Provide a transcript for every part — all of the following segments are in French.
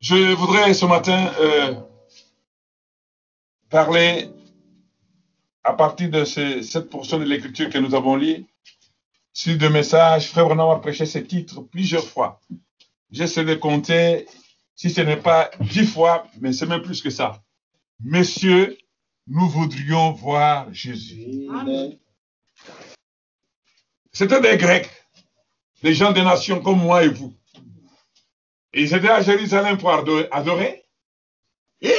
Je voudrais ce matin euh, parler à partir de ce- cette portion de l'écriture que nous avons lue sur deux messages. Frère Branham a prêché ce titre plusieurs fois. J'essaie de compter, si ce n'est pas dix fois, mais c'est même plus que ça. Messieurs, nous voudrions voir Jésus. C'était des Grecs, des gens des nations comme moi et vous. Ils étaient à Jérusalem pour ado- adorer. Et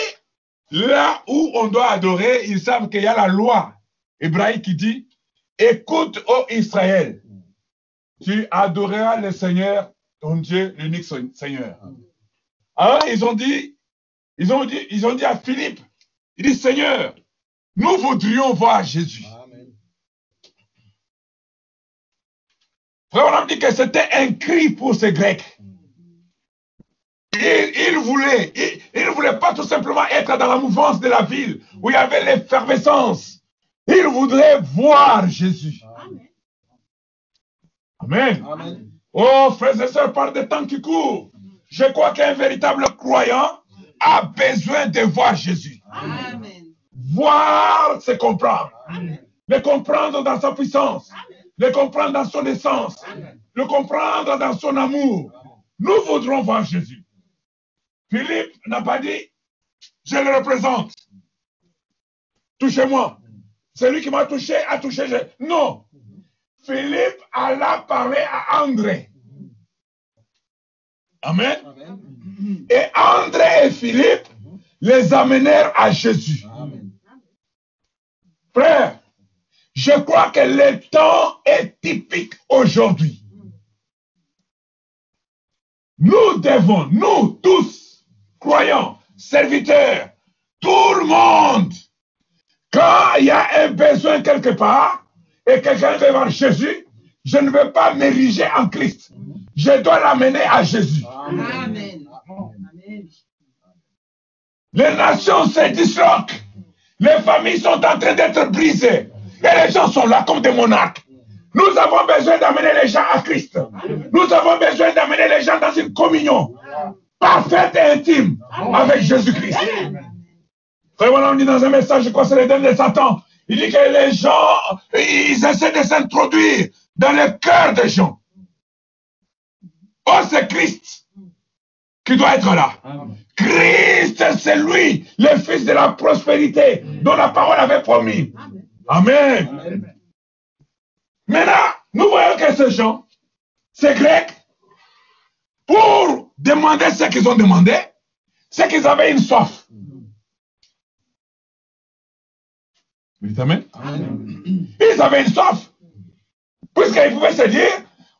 là où on doit adorer, ils savent qu'il y a la loi hébraïque qui dit Écoute, ô Israël, tu adoreras le Seigneur, ton Dieu, l'unique Se- Seigneur. Alors, ils ont dit, ils ont dit, ils ont dit à Philippe, il dit Seigneur, nous voudrions voir Jésus. Frère, on a dit que c'était un cri pour ces Grecs. Ils, ils voulaient, ils, ils ne voulaient pas tout simplement être dans la mouvance de la ville où il y avait l'effervescence. Ils voudraient voir Jésus. Amen. Oh, frères et sœurs, par des temps qui courent, je crois qu'un véritable croyant a besoin de voir Jésus. Amen. Voir, c'est comprendre. Le comprendre dans sa puissance. Le comprendre dans son essence. Le comprendre dans son amour. Nous voudrons voir Jésus. Philippe n'a pas dit, je le représente. Touchez-moi. Celui qui m'a touché a touché. je- Non. Philippe alla parler à André. Amen. Et André et Philippe les amenèrent à Jésus. Frère, je crois que le temps est typique aujourd'hui. Nous devons, nous tous, croyants, serviteurs, tout le monde, quand il y a un besoin quelque part et quelqu'un veut voir Jésus, je ne veux pas m'ériger en Christ. Je dois l'amener à Jésus. Amen. Amen. Les nations se disloquent. Les familles sont en train d'être brisées. Et les gens sont là comme des monarques. Nous avons besoin d'amener les gens à Christ. Nous avons besoin d'amener les gens dans une communion parfaite et intime avec Jésus-Christ. Frère, voilà, on dit dans un message, je crois que c'est le dernier de Satan. Il dit que les gens, ils essaient de s'introduire dans le cœur des gens. Oh, c'est Christ qui doit être là. Christ, c'est lui, le fils de la prospérité dont la parole avait promis. Amen. Maintenant, nous voyons que ces gens, ces Grecs, pour demander ce qu'ils ont demandé, c'est qu'ils avaient une soif. Amen? Ils avaient une soif. Puisqu'ils pouvaient se dire,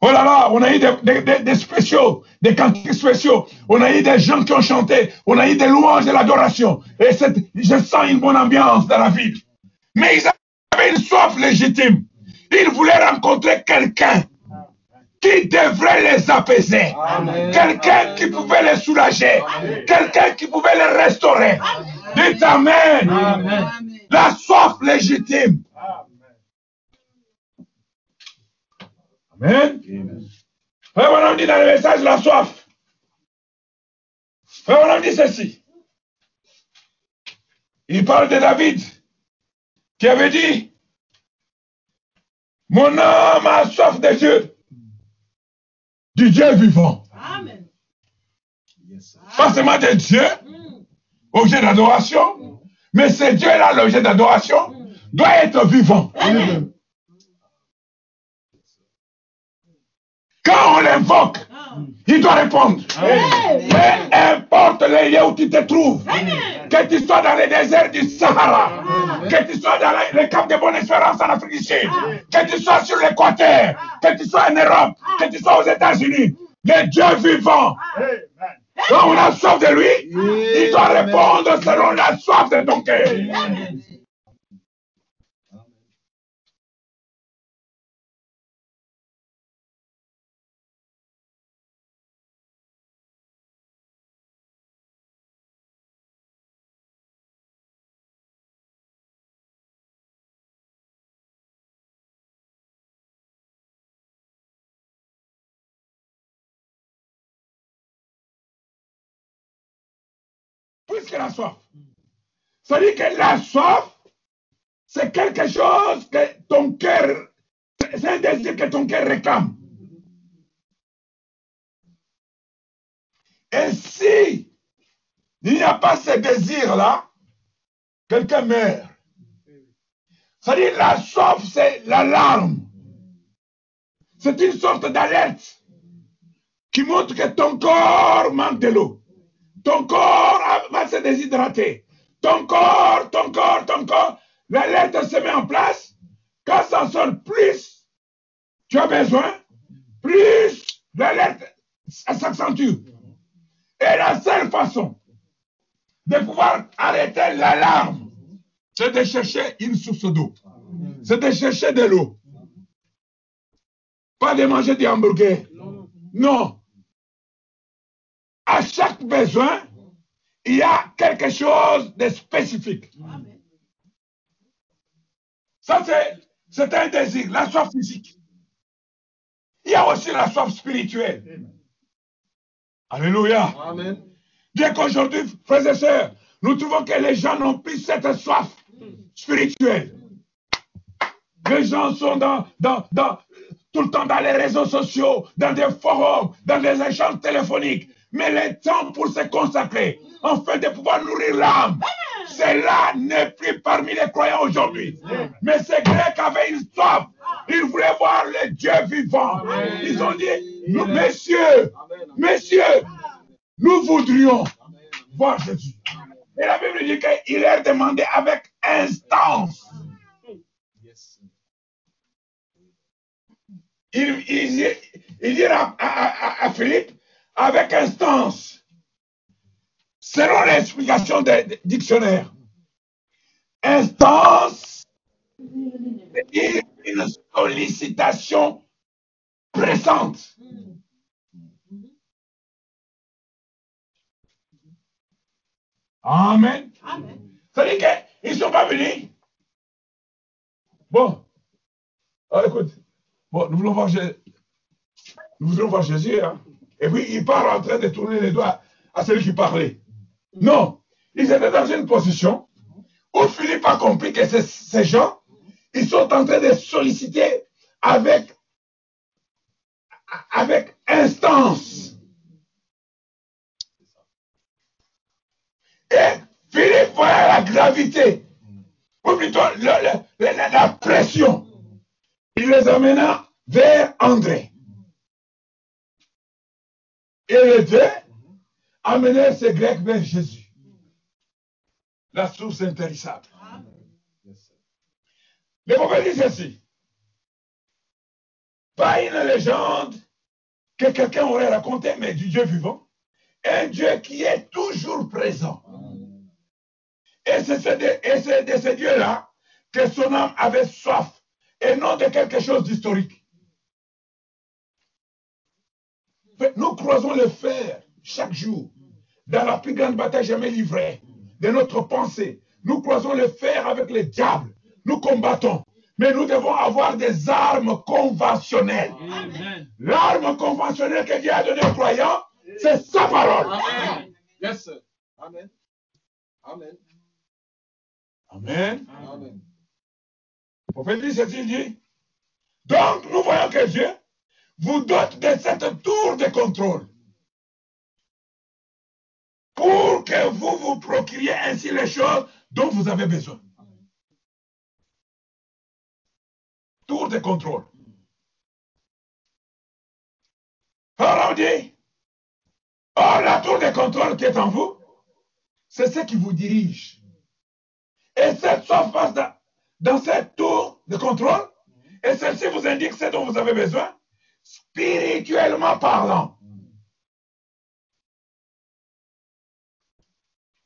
oh là là, on a eu des, des- des- des spéciaux, des cantiques spéciaux, on a eu des gens qui ont chanté, on a eu des louanges de l'adoration. Et je sens une bonne ambiance dans la ville. Mais ils avaient une soif légitime. Ils voulaient rencontrer quelqu'un qui devrait les apaiser. Quelqu'un qui pouvait les soulager. Quelqu'un qui pouvait les restaurer. Dites Amen. Amen. La soif légitime. Amen. Frère Branham dit dans le message la soif. Frère Branham dit ceci. Il parle de David qui avait dit Mon âme a soif de Dieu, du Dieu vivant. Amen. Pas seulement de Dieu, objet d'adoration, mais ce Dieu-là, l'objet d'adoration, doit être vivant. Quand on l'invoque, il doit répondre. Peu importe les lieux où tu te trouves, que tu sois dans les déserts du Sahara, que tu sois dans les- les camps de bonne espérance en Afrique du Sud, que tu sois sur l'équateur, que tu sois en Europe, que tu sois aux États-Unis, le Dieu vivant, quand on a soif de lui, il doit répondre selon la soif de ton cœur. Soif. Ça dit que la soif, c'est quelque chose que ton cœur, c'est un désir que ton cœur réclame. Et si il n'y a pas ce désir-là, quelqu'un meurt. Dit la soif, c'est l'alarme. C'est une sorte d'alerte qui montre que ton corps manque de l'eau. Ton corps va se déshydrater. Ton corps, ton corps, ton corps. L'alerte se met en place. Quand ça sonne plus, tu as besoin, plus l'alerte s'accentue. Et la seule façon de pouvoir arrêter l'alarme, c'est de chercher une source d'eau. C'est de chercher de l'eau. Pas de manger des hamburgers. Non. À chaque besoin, il y a quelque chose de spécifique. Ça, c'est un désir, la soif physique. Il y a aussi la soif spirituelle. Alléluia. Amen. Bien qu'aujourd'hui, frères et sœurs, nous trouvons que les gens n'ont plus cette soif spirituelle. Les gens sont dans, dans, dans, tout le temps dans les réseaux sociaux, dans des forums, dans des échanges téléphoniques. Mais le temps pour se consacrer, afin de pouvoir nourrir l'âme, cela n'est plus parmi les croyants aujourd'hui. Mais ces Grecs avaient une soif. Ils voulaient voir le Dieu vivant. Ils ont dit, nous, messieurs, messieurs, nous voudrions voir Jésus. Et la Bible dit qu'il leur demandé avec instance. Il, il, il dit à, à, à, Philippe avec instance, selon l'explication des dictionnaires, instance, c'est une sollicitation pressante. Amen. Amen. Ça veut dire qu'ils ne sont pas venus. Bon. Alors, écoute. Bon, nous voulons voir, Jésus. nous voulons voir Jésus. Hein? Et puis, il part en train de tourner les doigts à celui qui parlait. Non. Ils étaient dans une position où Philippe a compris que ces, gens, ils sont en train de solliciter avec, avec instance. Et Philippe voyait la gravité, ou plutôt la pression. Il les amena vers André. Deux amenèrent ces Grecs vers Jésus. La source intéressable. Le prophète dit ceci? Pas une légende que quelqu'un aurait raconté, mais du Dieu vivant. Un Dieu qui est toujours présent. Et c'est de, de ce Dieu-là que son âme avait soif et non de quelque chose d'historique. Nous croisons le fer chaque jour dans la plus grande bataille jamais livrée de notre pensée. Nous croisons le fer avec le diable. Nous combattons. Mais nous devons avoir des armes conventionnelles. L'arme conventionnelle que Dieu a donnée aux croyants, c'est sa parole. Amen. Yes, sir. Amen. Amen. Amen. Amen. Le prophète dit ceci, dit, donc nous voyons que Dieu vous dote de cette tour de contrôle pour que vous vous procuriez ainsi les choses dont vous avez besoin. Tour de contrôle. Alors on dit, oh, la tour de contrôle qui est en vous, c'est ce qui vous dirige. Et cette soif passe dans, dans cette tour de contrôle, et celle-ci vous indique ce dont vous avez besoin, spirituellement parlant.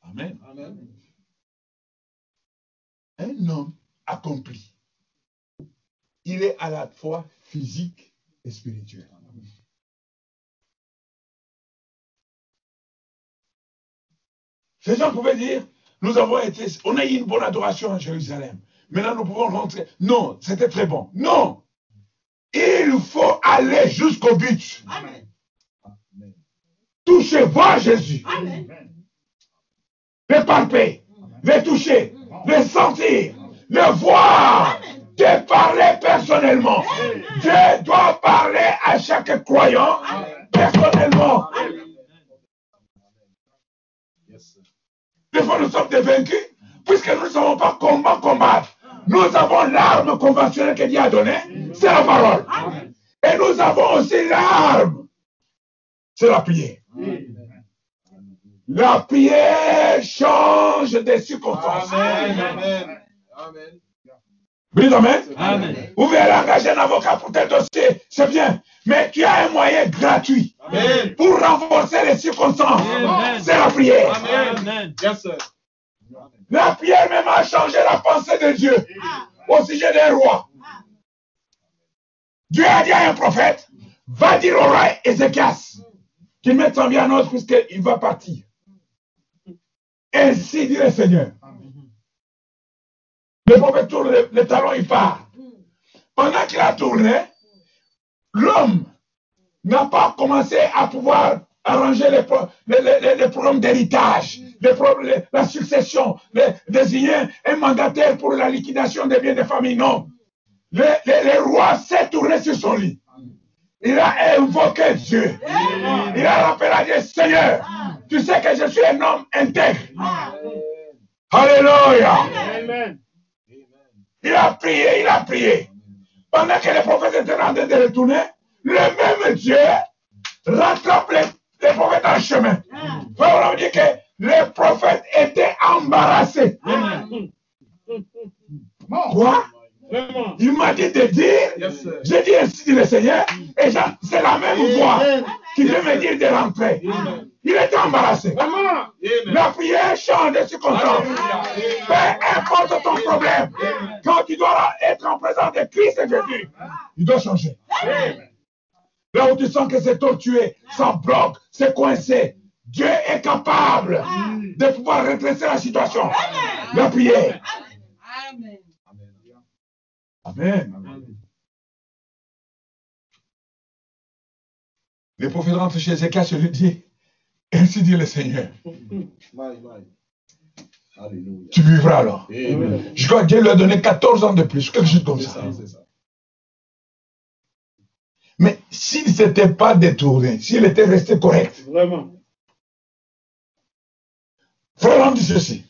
Amen. Amen. Un homme accompli, il est à la fois physique et spirituel. Ces gens pouvaient dire, nous avons été, on a eu une bonne adoration à Jérusalem. Maintenant, nous pouvons rentrer. Non, c'était très bon. Non. Il faut aller jusqu'au but. Amen. Toucher, voir Jésus. Amen. les palper, les toucher, les sentir, les voir, te parler personnellement. Dieu doit parler à chaque croyant personnellement. Des fois, nous sommes des vaincus, puisque nous ne savons pas comment combattre. Nous avons l'arme conventionnelle que Dieu a donnée, c'est la parole. Et nous avons aussi l'arme, c'est la prière. La prière change des circonstances. Amen. Amen. Amen. Oui, amen. Amen. Vous verrez engager un avocat pour tel dossier, c'est bien. Mais tu as un moyen gratuit Amen. pour renforcer les circonstances. C'est la prière. Amen. Yes, sir. La prière même a changé la pensée de Dieu au sujet des rois. Dieu a dit à un prophète, va dire au roi Ézéchias qu'il mette son bien en ordre puisqu'il va partir. Ainsi dit le Seigneur. Le prophète tourne le, le talon, il part. Pendant qu'il a tourné, l'homme n'a pas commencé à pouvoir arranger les, les, les- problèmes d'héritage, problèmes- la succession, désigner un mandataire pour la liquidation des biens des familles. Non. Le, le- le roi s'est tourné sur son lit. Il a invoqué Dieu. Il a rappelé à Dieu, Seigneur, tu sais que je suis un homme intègre. Alléluia. Il a prié, il a prié. Pendant que les prophètes étaient en train de retourner, le même Dieu rattrape les, les prophètes en chemin. Frère, on dit que les prophètes étaient embarrassés. Quoi? Il m'a dit de dire, j'ai dit ainsi dit le Seigneur, et c'est la même voix qui veut me dire de rentrer. Il était embarrassé. La prière change de circonstance. Peu importe ton problème, quand tu dois être en présence de Christ et Jésus, il doit changer. Là où tu sens que c'est tortué, ça bloque, c'est coincé, Dieu est capable de pouvoir redresser la situation. La prière. Amen. Amen. Le prophète rentre chez Ézéchias et lui dit, ainsi dit le Seigneur. Alléluia. tu vivras alors. Amen. Je crois que Dieu lui a donné 14 ans de plus, quelque chose comme ça. Mais s'il ne s'était pas détourné, s'il était resté correct, Vraiment. Frère, on dit ceci.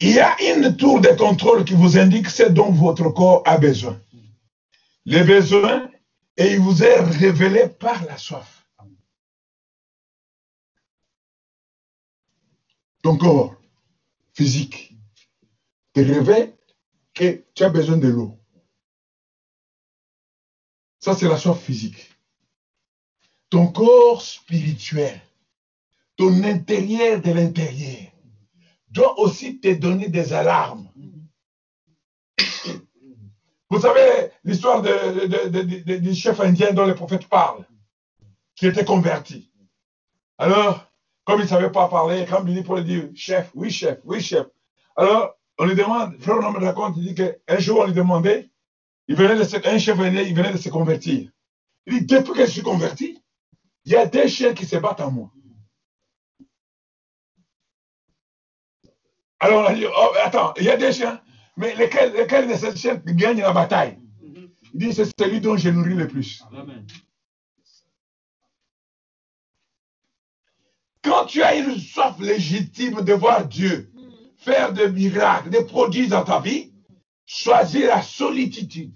Il y a une tour de contrôle qui vous indique ce dont votre corps a besoin. Les besoins, et il vous est révélé par la soif. Ton corps physique te révèle que tu as besoin de l'eau. Ça, c'est la soif physique ton corps spirituel, ton intérieur de l'intérieur, doit aussi te donner des alarmes. Vous savez l'histoire du chef indien dont le prophète parle, qui était converti. Alors, comme il ne savait pas parler, quand il dit pour lui dire chef, oui chef, oui chef. Alors, on lui demande, frère, on me raconte, il dit qu'un jour on lui demandait, il venait de se- un chef indien, il venait de se convertir. Il dit, depuis que je suis converti, il y a des chiens qui se battent en moi. Alors on a dit, oh, attends, il y a des chiens, mais lesquels, lesquels de ces chiens gagnent la bataille? Il dit, c'est celui dont je nourris le plus. Amen. Quand tu as une soif légitime de voir Dieu faire des miracles, des prodiges dans ta vie, choisis la solitude.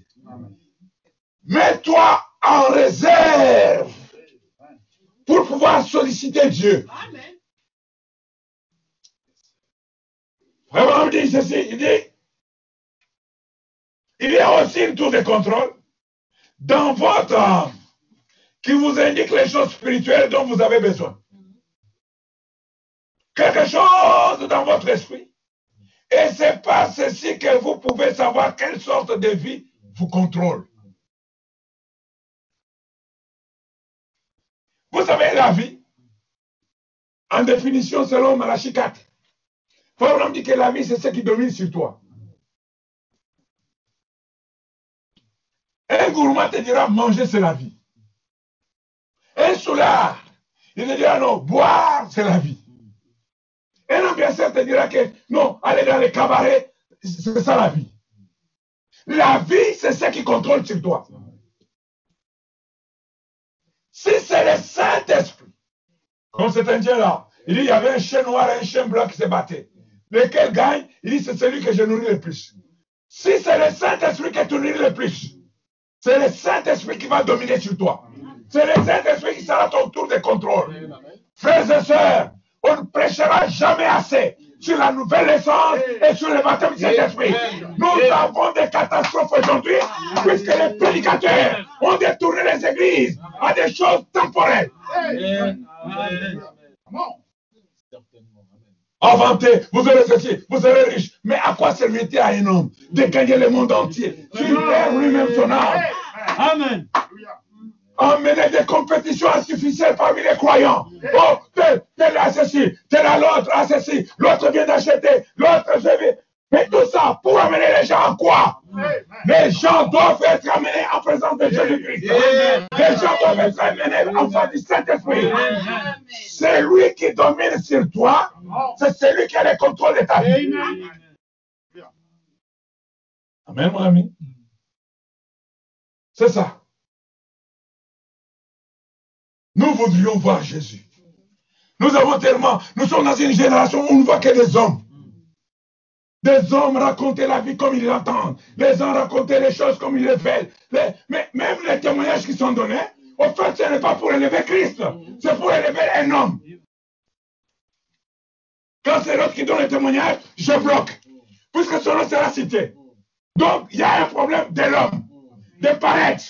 Mets-toi en réserve pour pouvoir solliciter Dieu. Il dit ceci, il y a aussi une tour de contrôle dans votre âme qui vous indique les choses spirituelles dont vous avez besoin. Quelque chose dans votre esprit. Et c'est par ceci que vous pouvez savoir quelle sorte de vie vous contrôle. Vous savez, la vie, en définition selon Malachi 4, Paul dit que la vie, c'est ce qui domine sur toi. Un gourmand te dira manger, c'est la vie. Un soulard, il te dira non, boire, c'est la vie. Un sûr te dira que non, aller dans les cabarets, c'est ça la vie. La vie, c'est ce qui contrôle sur toi. Si c'est le Saint-Esprit, comme cet Indien-là, il dit il y avait un chien noir et un chien blanc qui se battaient. Lequel gagne Il dit c'est celui que je nourris le plus. Si c'est le Saint-Esprit qui te nourrit le plus, c'est le Saint-Esprit qui va dominer sur toi. C'est le Saint-Esprit qui sera ton tour de contrôle. Frères et sœurs, on ne prêchera jamais assez sur la nouvelle naissance et sur le baptême du Saint-Esprit. Nous avons des catastrophes aujourd'hui puisque les prédicateurs ont détourné les églises à des choses temporelles. Amen. Amen. Certainement. Amen. Inventez, vous aurez ceci, vous serez riche. Mais à quoi servir-il à un homme de gagner le monde entier? S'il perd lui-même son âme Amen. Emmener des compétitions artificielles parmi les croyants. Oh, tel, tel a ceci, tel a l'autre a ceci, l'autre vient d'acheter, l'autre je vais. Mais tout ça pour amener les gens à quoi? Les gens doivent être amenés en présence de Jésus-Christ. Les gens doivent être amenés en face du Saint-Esprit. C'est lui qui domine sur toi. C'est celui qui a le contrôle de ta vie. Amen, mon ami. C'est ça. Nous voudrions voir Jésus. Nous avons tellement, nous sommes dans une génération où on ne voit que des hommes. Des hommes raconter la vie comme ils l'entendent. Les hommes raconter les choses comme ils le veulent. Les- mais même les témoignages qui sont donnés, au fait, ce n'est pas pour élever Christ. C'est pour élever un homme. Quand c'est l'autre qui donne le témoignage, je bloque. Puisque son nom sera cité. Donc, il y a un problème de l'homme, de paraître.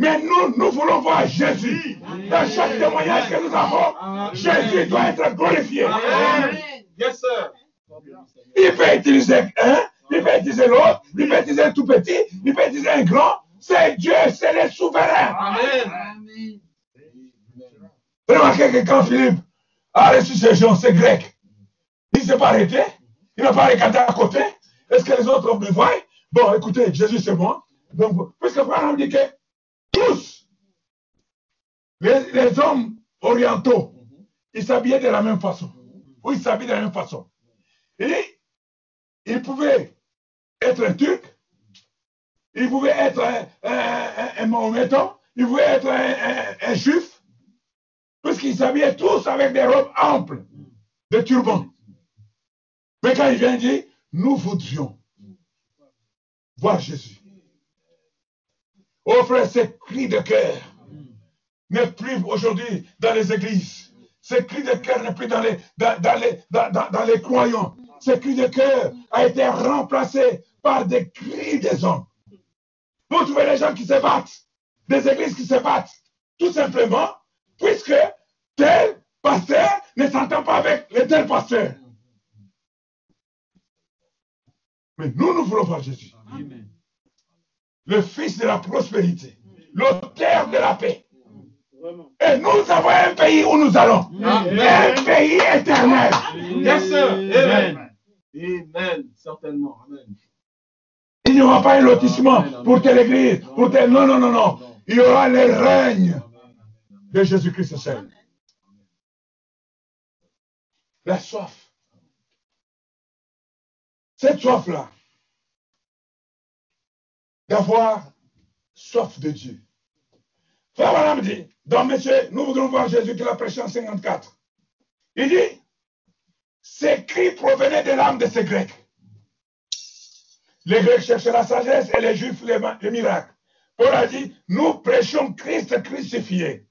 Mais nous, nous voulons voir Jésus. Dans chaque témoignage que nous avons, Jésus doit être glorifié. Amen. Yes, sir. Il peut utiliser un, il peut utiliser l'autre, il peut utiliser un tout petit, il peut utiliser un grand. C'est Dieu, c'est le souverain. Amen. Remarquez que quand Philippe a reçu ces gens, c'est grec, il ne s'est pas arrêté, il n'a pas regardé à côté. Est-ce que les autres me voient Bon, écoutez, Jésus c'est moi. Donc, puisque Abraham dit que tous les, les hommes orientaux, ils s'habillaient de la même façon. Ou ils s'habillent de la même façon. Et ils pouvaient être un turc, ils pouvaient être un, un, un, un mahométan, ils pouvaient être un juif, puisqu'ils s'habillaient tous avec des robes amples, des turbans. Mais quand il vient dire, nous voudrions voir Jésus. Oh frère, ce cri de cœur n'est plus aujourd'hui dans les églises. Ce cri de cœur n'est plus dans les, dans, dans les, dans, les croyants. Ce cri de cœur a été remplacé par des cris des hommes. Vous trouvez les gens qui se battent, des églises qui se battent, tout simplement, puisque tel pasteur ne s'entend pas avec le tel pasteur. Mais nous, nous voulons voir Jésus, Amen. Le fils de la prospérité, l'auteur de la paix. Et nous avons un pays où nous allons. Amen. Un pays éternel. Yes, sir. Amen. Amen. Amen. Certainement. Amen. Il n'y aura pas un lotissement pour telle église, pour telle... Non, non, non, non. Il y aura le règne de Jésus-Christ seul. La soif. Cette soif-là, d'avoir soif de Dieu. Frère Branham dit, dans Monsieur, nous voudrons voir Jésus qui l'a prêché en 54. Il dit, ces cris provenaient de l'âme de ces Grecs. Les Grecs cherchaient la sagesse et les Juifs les, les miracles. Paul a dit, nous prêchons Christ crucifié.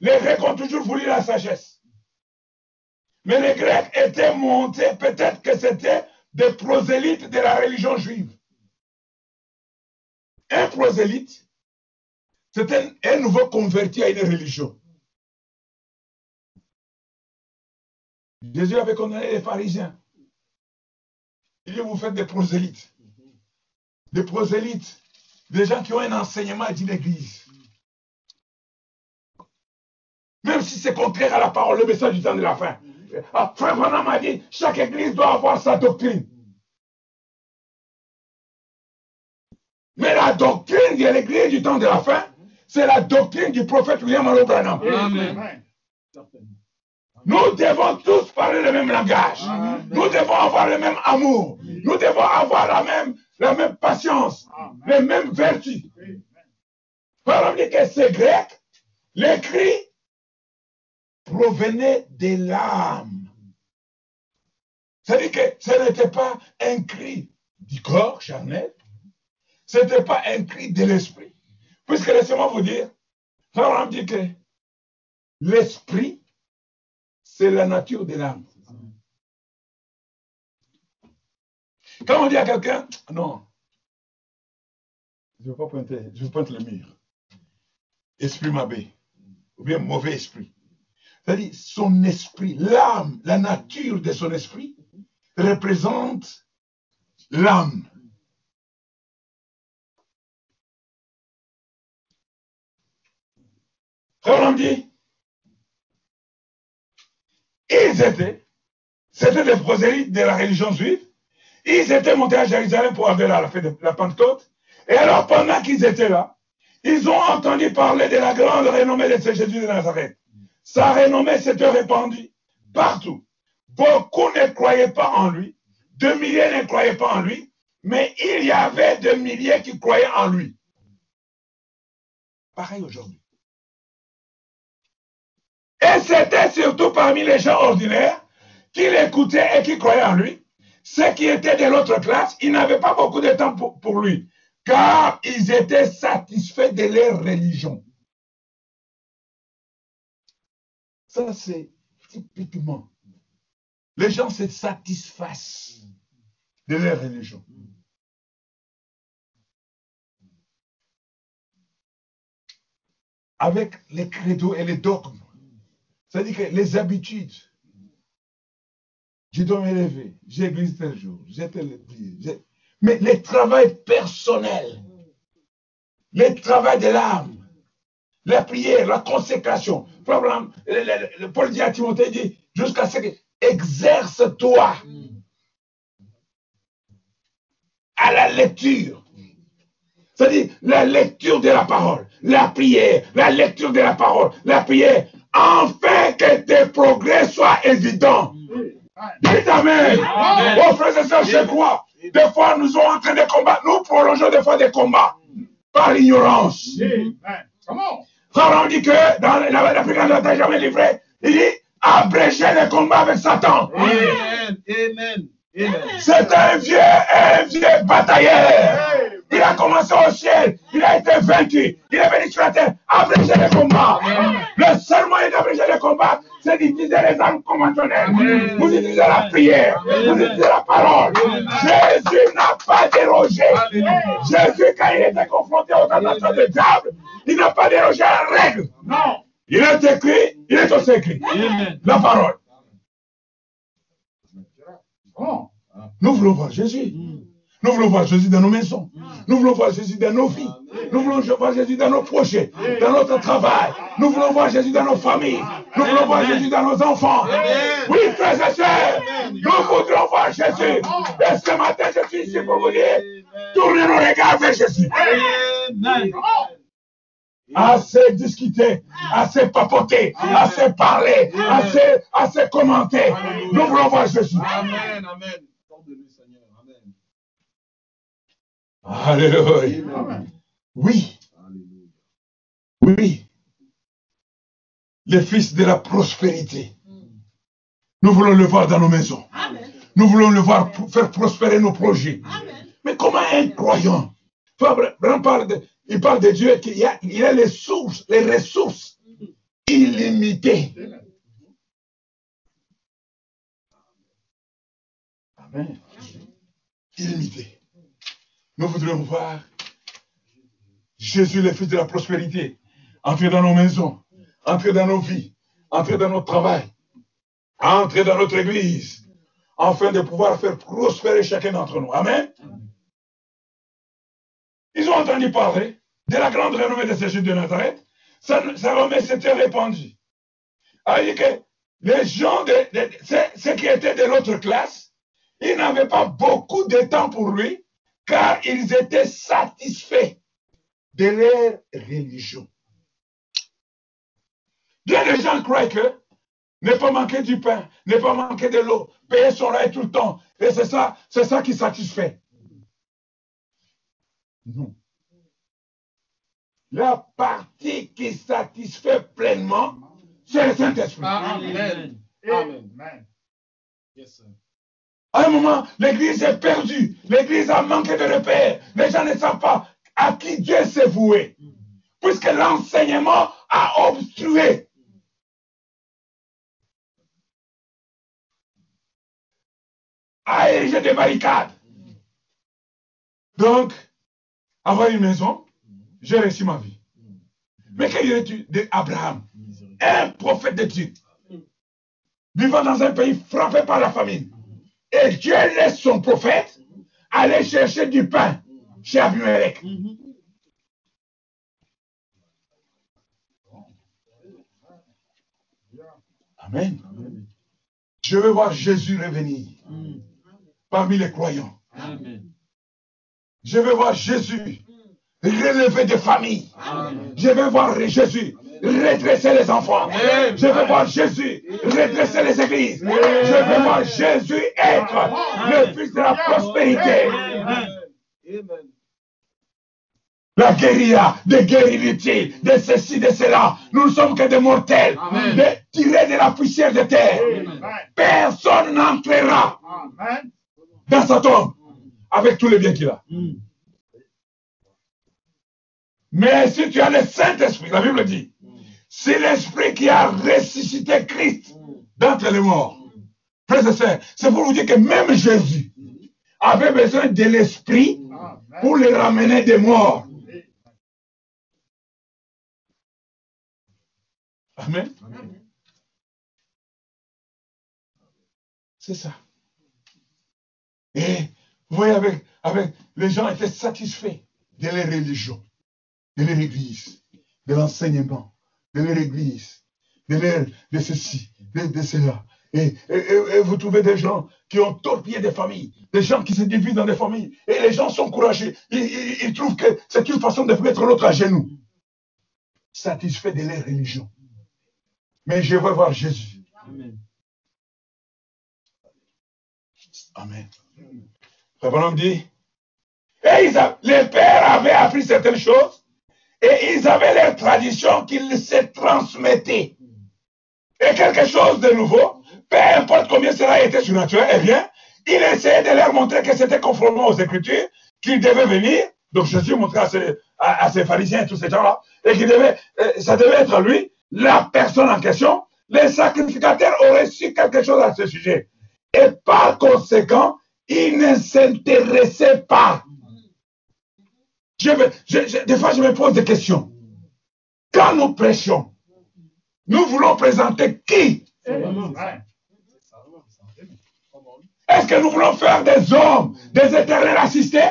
Les Grecs ont toujours voulu la sagesse. Mais les Grecs étaient montés, peut-être que c'était des prosélytes de la religion juive. Un prosélyte, c'est un, nouveau converti à une religion. Jésus avait condamné les pharisiens. Il dit, vous faites des prosélytes. Des prosélytes, des gens qui ont un enseignement d'une église. Même si c'est contraire à la parole, le message du temps de la fin. Frère Branham a dit, chaque église doit avoir sa doctrine. Mais la doctrine de l'église du temps de la fin, c'est la doctrine du prophète William Allo Branham. Amen. Nous devons tous parler le même langage. Amen. Nous devons avoir le même amour. Nous devons avoir la même, la même patience, les mêmes vertus. Par exemple, que c'est grec, l'écrit provenait de l'âme. C'est-à-dire que ce n'était pas un cri du corps charnel, ce n'était pas un cri de l'esprit. Puisque laissez-moi vous dire, Abraham dit que l'esprit, c'est la nature de l'âme. Quand on dit à quelqu'un, non, je ne veux pas pointer, je veux pointer le mur. Esprit mabé, ou bien mauvais esprit. C'est-à-dire, son esprit, l'âme, la nature de son esprit représente l'âme. On dit, ils étaient, c'était des prosélytes de la religion juive, ils étaient montés à Jérusalem pour avoir la fête de la Pentecôte, et alors pendant qu'ils étaient là, ils ont entendu parler de la grande renommée de ce Jésus de Nazareth. Sa renommée s'était répandue partout. Beaucoup ne croyaient pas en lui, deux milliers ne croyaient pas en lui, mais il y avait deux milliers qui croyaient en lui. Pareil aujourd'hui. Et c'était surtout parmi les gens ordinaires qui l'écoutaient et qui croyaient en lui. Ceux qui étaient de l'autre classe, ils n'avaient pas beaucoup de temps pour, lui, car ils étaient satisfaits de leur religion. Ça, c'est typiquement. Les gens se satisfassent de leur religion. Avec les credos et les dogmes. C'est-à-dire que les habitudes. Je dois me lever, j'église tel jour, j'ai tel prier. Mais le travail personnel, le travail de l'âme, la prière, la consécration. Problème, le- Paul dit à Timothée, il dit, jusqu'à ce que exerce-toi à la lecture. C'est-à-dire la lecture de la parole, la prière, la lecture de la parole, la prière, afin que tes progrès soient évidents. Dites Amen. Oh frères et sœurs, je crois. Des fois, nous sommes en train de combattre. Nous prolongeons des fois des combats par ignorance. Comment Pharaon dit que dans la- l'Afrique, on ne t'a jamais livré. Il dit abréger les combats avec Satan. Amen. Amen. Amen. C'est un vieux, un vieux batailleur. Il a commencé au ciel, il a été vaincu, il est venu sur la terre, abréger les combats. Le seul moyen d'abréger les combats, c'est d'utiliser les armes conventionnelles. Vous utilisez la prière, vous utilisez la parole. Jésus n'a pas dérogé. Jésus, quand il était confronté aux tentations du diable, il n'a pas dérogé à la règle. Non. Il est écrit, il est aussi écrit. La parole. Comment Nous voulons voir Jésus. Nous voulons voir Jésus dans nos maisons. Nous voulons voir Jésus dans nos vies. Nous voulons voir Jésus dans nos projets, dans notre travail. Nous voulons voir Jésus dans nos familles. Nous voulons voir Jésus dans nos enfants. Oui, frères et sœurs, nous voudrons voir Jésus. Et ce matin, je suis ici pour vous dire, tournez nos regards vers Jésus. Amen. Assez discuter, assez papoter, assez parler, assez, assez commenter. Nous voulons voir Jésus. Amen. Amen. Parle de lui, Seigneur. Amen. Alléluia. Oui, Alléluia. oui. Le fils de la prospérité. Nous voulons le voir dans nos maisons. Nous voulons le voir pour faire prospérer nos projets. Mais comment un croyant? Il parle de Dieu qu'il y a, il a les sources, les ressources illimitées. Amen. Illimitées. Nous voudrions voir Jésus, le fils de la prospérité, entrer dans nos maisons, entrer dans nos vies, entrer dans notre travail, entrer dans notre église, afin de pouvoir faire prospérer chacun d'entre nous. Amen. Ils ont entendu parler de la grande renommée de Jésus de Nazareth. Sa, sa renommée s'était répandue. Alors, que les gens, de, de- ceux, ceux qui étaient de l'autre classe, ils n'avaient pas beaucoup de temps pour lui, car ils étaient satisfaits de leur religion. Bien des gens croient que ne pas manquer du pain, ne pas manquer de l'eau, payer son loyer tout le temps. Et c'est ça, c'est ça qui satisfait. Non. La partie qui satisfait pleinement, c'est le Saint-Esprit. Amen. Amen. Amen. Yes, sir. À un moment, l'église est perdue. L'église a manqué de repères. Les gens ne savent pas à qui Dieu s'est voué. Puisque l'enseignement a obstrué. A érigé des barricades. Donc, avoir une maison, j'ai réussi ma vie. Mais quel dirais-tu d'Abraham, un prophète de Dieu, vivant dans un pays frappé par la famine? Et Dieu laisse son prophète aller chercher du pain chez Abimelech. Amen. Je veux voir Jésus revenir parmi les croyants. Amen. Je veux voir Jésus relever des familles. Amen. Je veux voir Jésus redresser les enfants. Amen. Je veux voir Jésus redresser les églises. Je veux voir Jésus être le fils de la prospérité. La guérilla, des guerres inutiles, de ceci, de cela. Nous ne sommes que des mortels, de, tirés de la poussière de terre. Personne n'entrera dans sa tombe avec tous les biens qu'il a. Mm. Mais si tu as le Saint-Esprit, la Bible dit, c'est l'Esprit qui a ressuscité Christ d'entre les morts. Frères et sœurs, c'est pour vous dire que même Jésus avait besoin de l'Esprit pour le ramener des morts. Amen. C'est ça. Et vous voyez, avec, avec, les gens étaient satisfaits de leur religion, de leur église, de l'enseignement, de leur église, de, leur, de ceci, de, de cela. Et, et- et- et vous trouvez des gens qui ont torpillé des familles, des gens qui se divisent dans des familles, et les gens sont courageux. Ils, ils- ils trouvent que c'est une façon de mettre l'autre à genoux. Satisfaits de leur religion. Mais je veux voir Jésus. Amen. Amen. Le bonhomme dit, et ils a- les pères avaient appris certaines choses et ils avaient leur tradition qu'ils se transmettaient. Et quelque chose de nouveau, peu importe combien cela était surnaturel, eh bien, il essayait de leur montrer que c'était conformément aux Écritures, qu'ils devaient venir. Donc Jésus montrait à ses, à, ses pharisiens et tous ces gens-là, et qu'il devait, euh, ça devait être lui, la personne en question. Les sacrificateurs auraient su quelque chose à ce sujet. Et par conséquent, ils ne s'intéressaient pas. Je me- je- je- des fois, je me pose des questions. Quand nous prêchons, nous voulons présenter qui? Est-ce que nous voulons faire des hommes, des éternels assistés?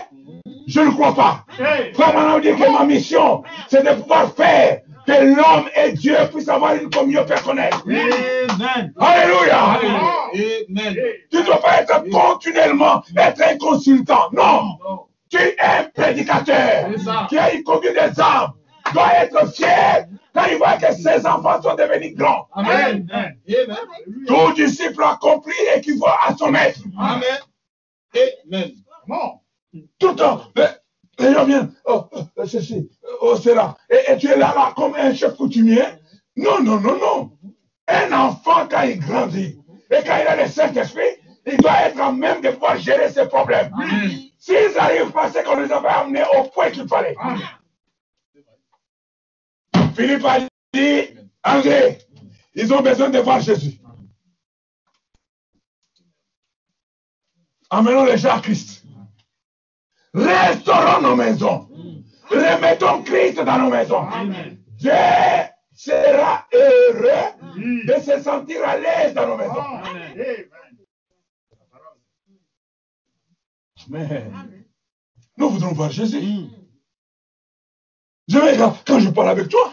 Je ne crois pas. Frère Manon dit que ma mission, c'est de pouvoir faire que l'homme et Dieu puissent avoir une communion personnelle. Amen. Alléluia. Amen. Tu ne dois pas être continuellement être un consultant. Non. Tu es un prédicateur C'est ça. qui a une commune des âmes. Doit être fier quand il voit que ses enfants sont devenus grands. Amen. Amen. Amen. Tout disciple accompli équivaut à son maître. Amen. Amen. Bon. Tout le temps. Les- Les gens viennent. Oh, oh, ceci, oh, cela. Et, et tu es là, là, comme un chef coutumier? Non, non, non, non. Un enfant, quand il grandit et quand il a le Saint-Esprit, il doit être en même de pouvoir gérer ses problèmes. Amen. S'ils arrivent pas, c'est qu'on les avait amenés au point qu'il fallait. Philippe a dit, André, ils ont besoin de voir Jésus. Emmenons les gens à Christ. Restaurons nos maisons. Remettons Christ dans nos maisons. Amen. Dieu sera heureux de se sentir à l'aise dans nos maisons. Amen. Mais nous voudrons voir Jésus. Mm. Je quand, quand je parle avec toi,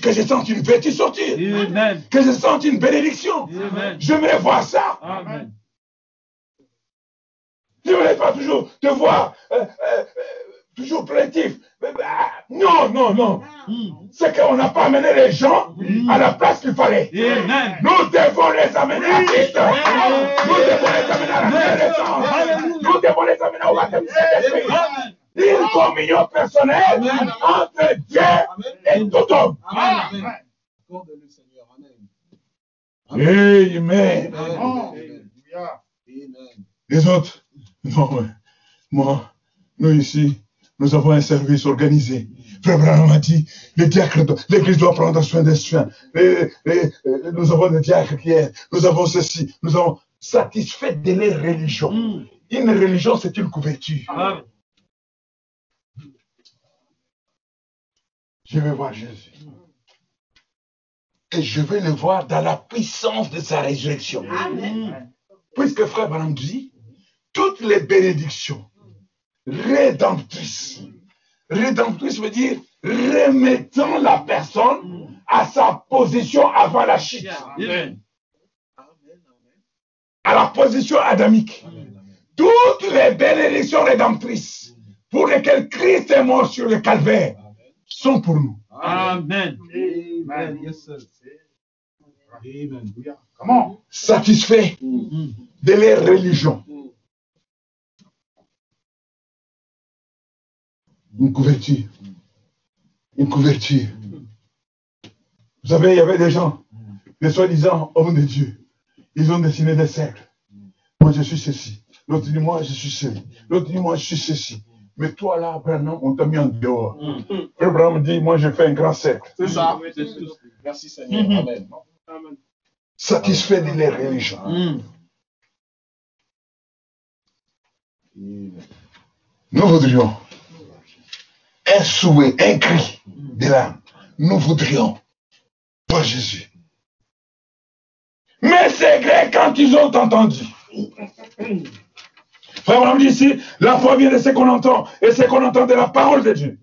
que je sente une vertu sortir, Amen. que je sente une bénédiction. Amen. J'aimerais voir ça. Amen. Je ne voudrais pas toujours te voir euh, euh, euh, toujours plaintif. Mais, bah, Non, non, non. Mm. C'est qu'on n'a pas amené les gens à la place qu'il fallait. Amen. Nous devons les amener à Christ. Nous devons les amener à la renaissance. Devons les amener au baptême du Saint-Esprit. Amen. Une communion personnelle entre Dieu et tout homme. Amen. Amen. Accorde le Seigneur. Amen. Amen. Amen. Alléluia. Amen. Les autres, non, moi, nous ici, nous avons un service organisé. Frère Branham a dit, les diacres, do- l'église doit prendre soin des soins. Les- les- euh, nous avons des diacres qui est, nous avons ceci, nous avons satisfait de leur religion. Une religion, c'est une couverture. Amen. Je vais voir Jésus. Et je vais le voir dans la puissance de sa résurrection. Amen. Puisque frère Branham dit, toutes les bénédictions rédemptrices, rédemptrices veut dire remettant la personne à sa position avant la chute, Amen. Amen. à la position adamique. Toutes les bénédictions rédemptrices pour lesquelles Christ est mort sur le calvaire sont pour nous. Amen. Amen. Yes, sir. Amen. Comment? Satisfaits Mm. de leur religion. Une couverture. Une couverture. Vous savez, il y avait des gens, des soi-disant hommes de Dieu. Ils ont dessiné des cercles. Moi, je suis ceci. L'autre dit, moi, je suis ceci. L'autre dit, moi, je suis ceci. Mais toi, là, Abraham, on t'a mis en dehors. Abraham dit, moi, je fais un grand cercle. C'est ça. Merci, Seigneur. Mhm. Amen. Amen. Satisfait de leur religion. Mm. Nous voudrions un souhait, un cri de l'âme. Nous voudrions voir Jésus. Mais c'est vrai quand ils ont entendu. Frère Branham dit ici, la foi vient de ce qu'on entend, et ce qu'on entend de la parole de Dieu.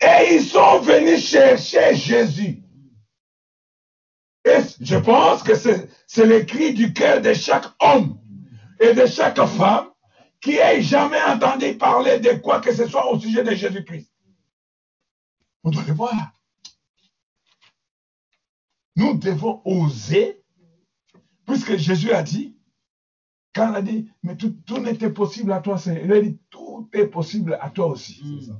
Et ils sont venus chercher Jésus. Et je pense que c'est le cri du cœur de chaque homme et de chaque femme qui ait jamais entendu parler de quoi que ce soit au sujet de Jésus-Christ. On doit le voir. Nous devons oser, puisque Jésus a dit, quand il a dit, mais tout, tout n'était possible à toi, Seigneur, il a dit, tout est possible à toi aussi. Mm.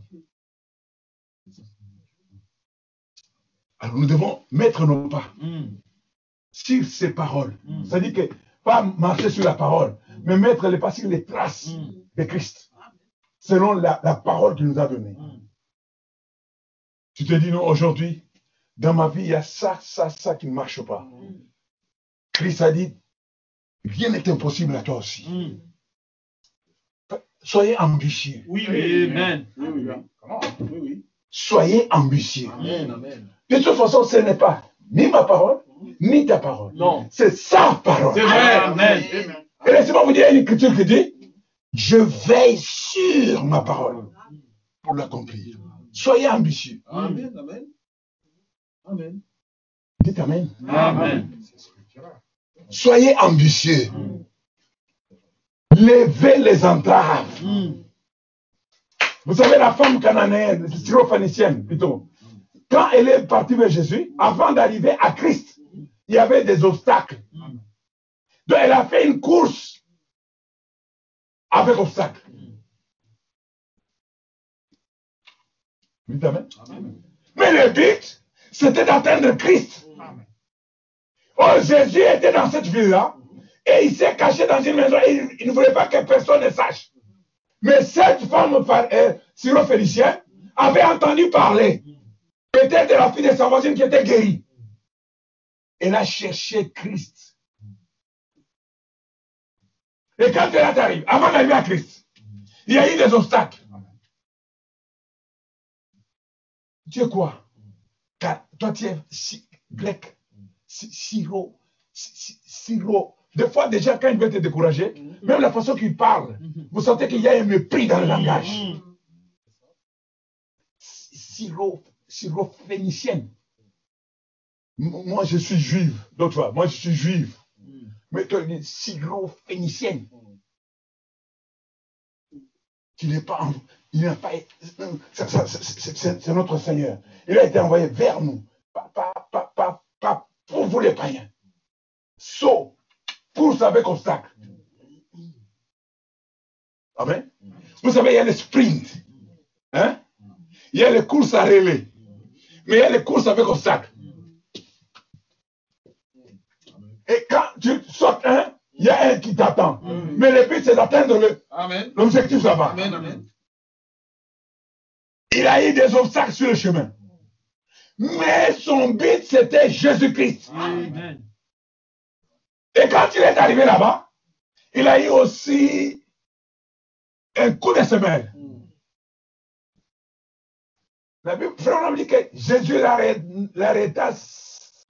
Alors nous devons mettre nos pas Mm. sur ces paroles. Mm. C'est-à-dire que pas marcher sur la parole, mais mettre les pas sur les traces de Christ, selon la, la parole qu'il nous a donnée. Tu te dis, non, aujourd'hui, dans ma vie, il y a ça, ça, ça qui ne marche pas. Christ a dit, rien n'est impossible à toi aussi. Mm. Soyez ambitieux. Oui, Amen. Oui, oui, oui. Comment? Oui, oui. Soyez ambitieux. Amen. Amen. De toute façon, ce n'est pas ni ma parole, ni ta parole. Non. C'est sa parole. C'est vrai. Amen. Amen. Et laissez-moi vous dire une écriture qui dit, je veille sur ma parole pour l'accomplir. Soyez ambitieux. Amen. Amen. Amen. Dites Amen. Amen. Soyez ambitieux. Levez les entraves. Vous savez, la femme cananéenne, syrophénicienne plutôt, quand elle est partie vers Jésus, avant d'arriver à Christ, il y avait des obstacles. Donc elle a fait une course avec obstacles. Mais le but, c'était d'atteindre Christ. Oh, Jésus était dans cette ville-là et il s'est caché dans une maison et il, ne voulait pas que personne ne sache. Mais cette femme euh, avait entendu parler peut-être de la fille de sa voisine qui était guérie. Elle a cherché Christ. Et quand elle est arrivée, avant d'arriver à Christ, il y a eu des obstacles. Tu es quoi? Car toi, tu es grec, si- siro, si- siro. Des fois, déjà, quand il veut te décourager, même la façon qu'il parle, vous sentez qu'il y a un mépris dans le langage. Siro, siro phénicienne. Moi, je suis juive. D'autres fois, moi, je suis juive. Mais toi, il dit siro phénicienne. qu'il n'est pas, il n'a pas, ça- c'est notre Seigneur. Il a été envoyé vers nous, pas, pas, pas, vous les païens. Sauf, course avec obstacle. Amen. Vous savez, il y a les sprints. Hein? Il y a les courses à relais. Mais il y a les courses avec obstacle. Et quand tu sautes un, il y a un qui t'attend. Mais le but, c'est d'atteindre le- Amen. l'objectif là-bas. Amen. Amen. Il a eu des obstacles sur le chemin. Mais son but, c'était Jésus-Christ. Et quand il est arrivé là-bas, il a eu aussi un coup de semelle. La Bible, frère, on dit que Jésus l'arrêta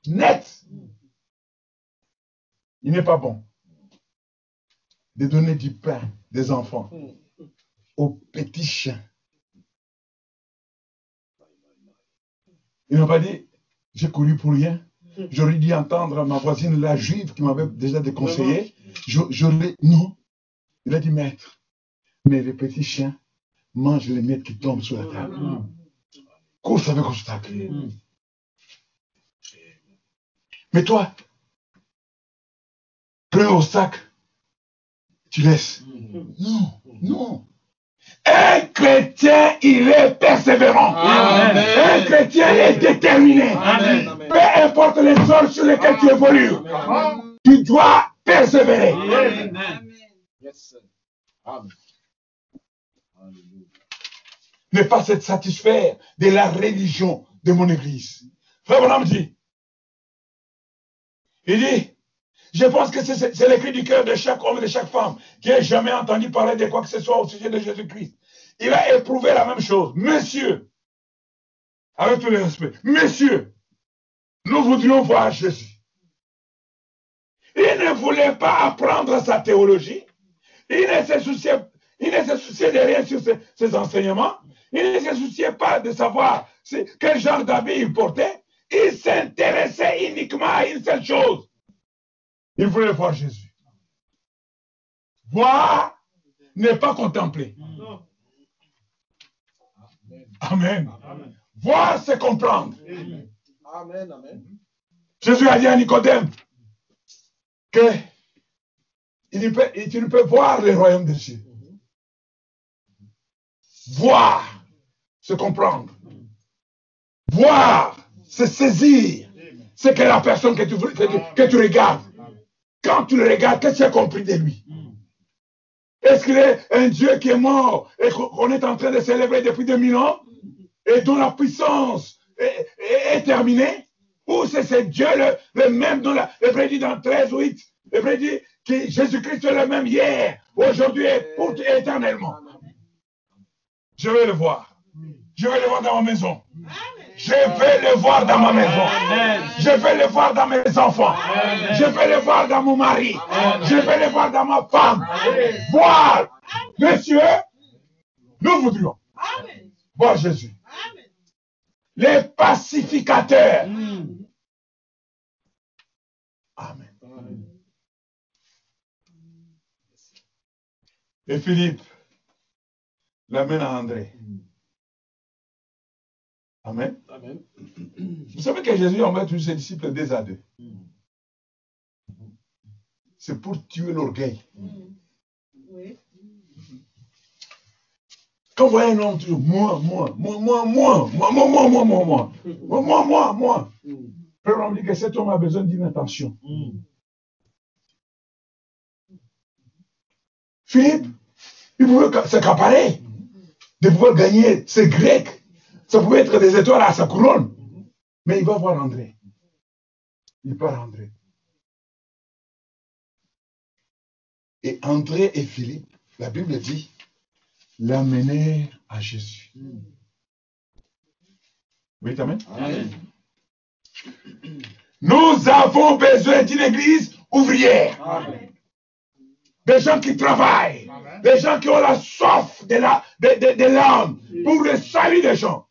net. Il n'est pas bon de donner du pain des enfants aux petits chiens. Il n'a pas dit, j'ai couru pour rien. J'aurais dû entendre ma voisine, la juive, qui m'avait déjà déconseillé. Je- J'aurais. Non. Il a dit, maître, mais les petits chiens mangent les miettes qui tombent sur la table. Course avec obstacle. Mais toi, prends obstacle, tu laisses. Non, non. Un chrétien, il est persévérant. Amen. Un chrétien est déterminé. Amen. Peu importe les sorts sur lesquels tu évolues, Amen. tu dois persévérer. Amen. Ne pas se satisfaire de la religion de mon église. Frère Branham dit, il dit, je pense que c'est- cri du cœur de chaque homme et de chaque femme qui ait jamais entendu parler de quoi que ce soit au sujet de Jésus-Christ. Il a éprouvé la même chose. Monsieur, avec tout le respect, monsieur, nous voudrions voir Jésus. Il ne voulait pas apprendre sa théologie. Il ne se souciait, il ne se souciait de rien sur ses, ses enseignements. Il ne se souciait pas de savoir quel genre d'habit il portait. Il s'intéressait uniquement à une seule chose. Il voulait voir Jésus. Voir n'est pas contempler. Amen. Voir, c'est comprendre. Amen. Amen. Jésus a dit à Nicodème que il ne peut- tu ne peux voir le royaume des cieux. Voir, c'est comprendre. Voir, c'est saisir ce que la personne que tu, que tu- que tu regardes. Quand tu le regardes, qu'est-ce que tu as compris de lui? Est-ce qu'il est un Dieu qui est mort et qu'on qu'on est en train de célébrer depuis 2000 ans? Et dont la puissance est, terminée Ou c'est ce Dieu le, même dont la, le dit dans 13 8 Le dit que Jésus-Christ est le même hier, aujourd'hui et pour éternellement. Je vais le voir. Je vais le voir dans ma maison. Je vais le voir dans ma maison. Je vais le voir dans mes enfants. Je vais le voir dans mon mari. Je vais le voir dans ma femme. Voir. Monsieur, nous voudrions voir Jésus. Amen. Les pacificateurs. Mm. Amen. Et Philippe l'amène à André. Amen. Amen. Vous savez que Jésus envoie tous ses disciples deux à deux. C'est pour tuer l'orgueil. Oui. Quand vous voyez un homme toujours, moi, moi, moi, moi, moi, moi, moi, moi, moi, moi, moi, moi, moi, moi, moi. Frère, on dit que cet homme a besoin d'une attention. Mm. Philippe, il pouvait s'accaparer de pouvoir gagner ces Grecs. Ça pouvait être des étoiles à sa couronne. Mais il va voir André. Il part André. Et André et Philippe, la Bible dit, l'amenèrent à Jésus. Oui, amen. Amen. Nous avons besoin d'une église ouvrière. Amen. Des gens qui travaillent. Des gens qui ont la soif de la- de, de- de l'âme pour le salut des gens.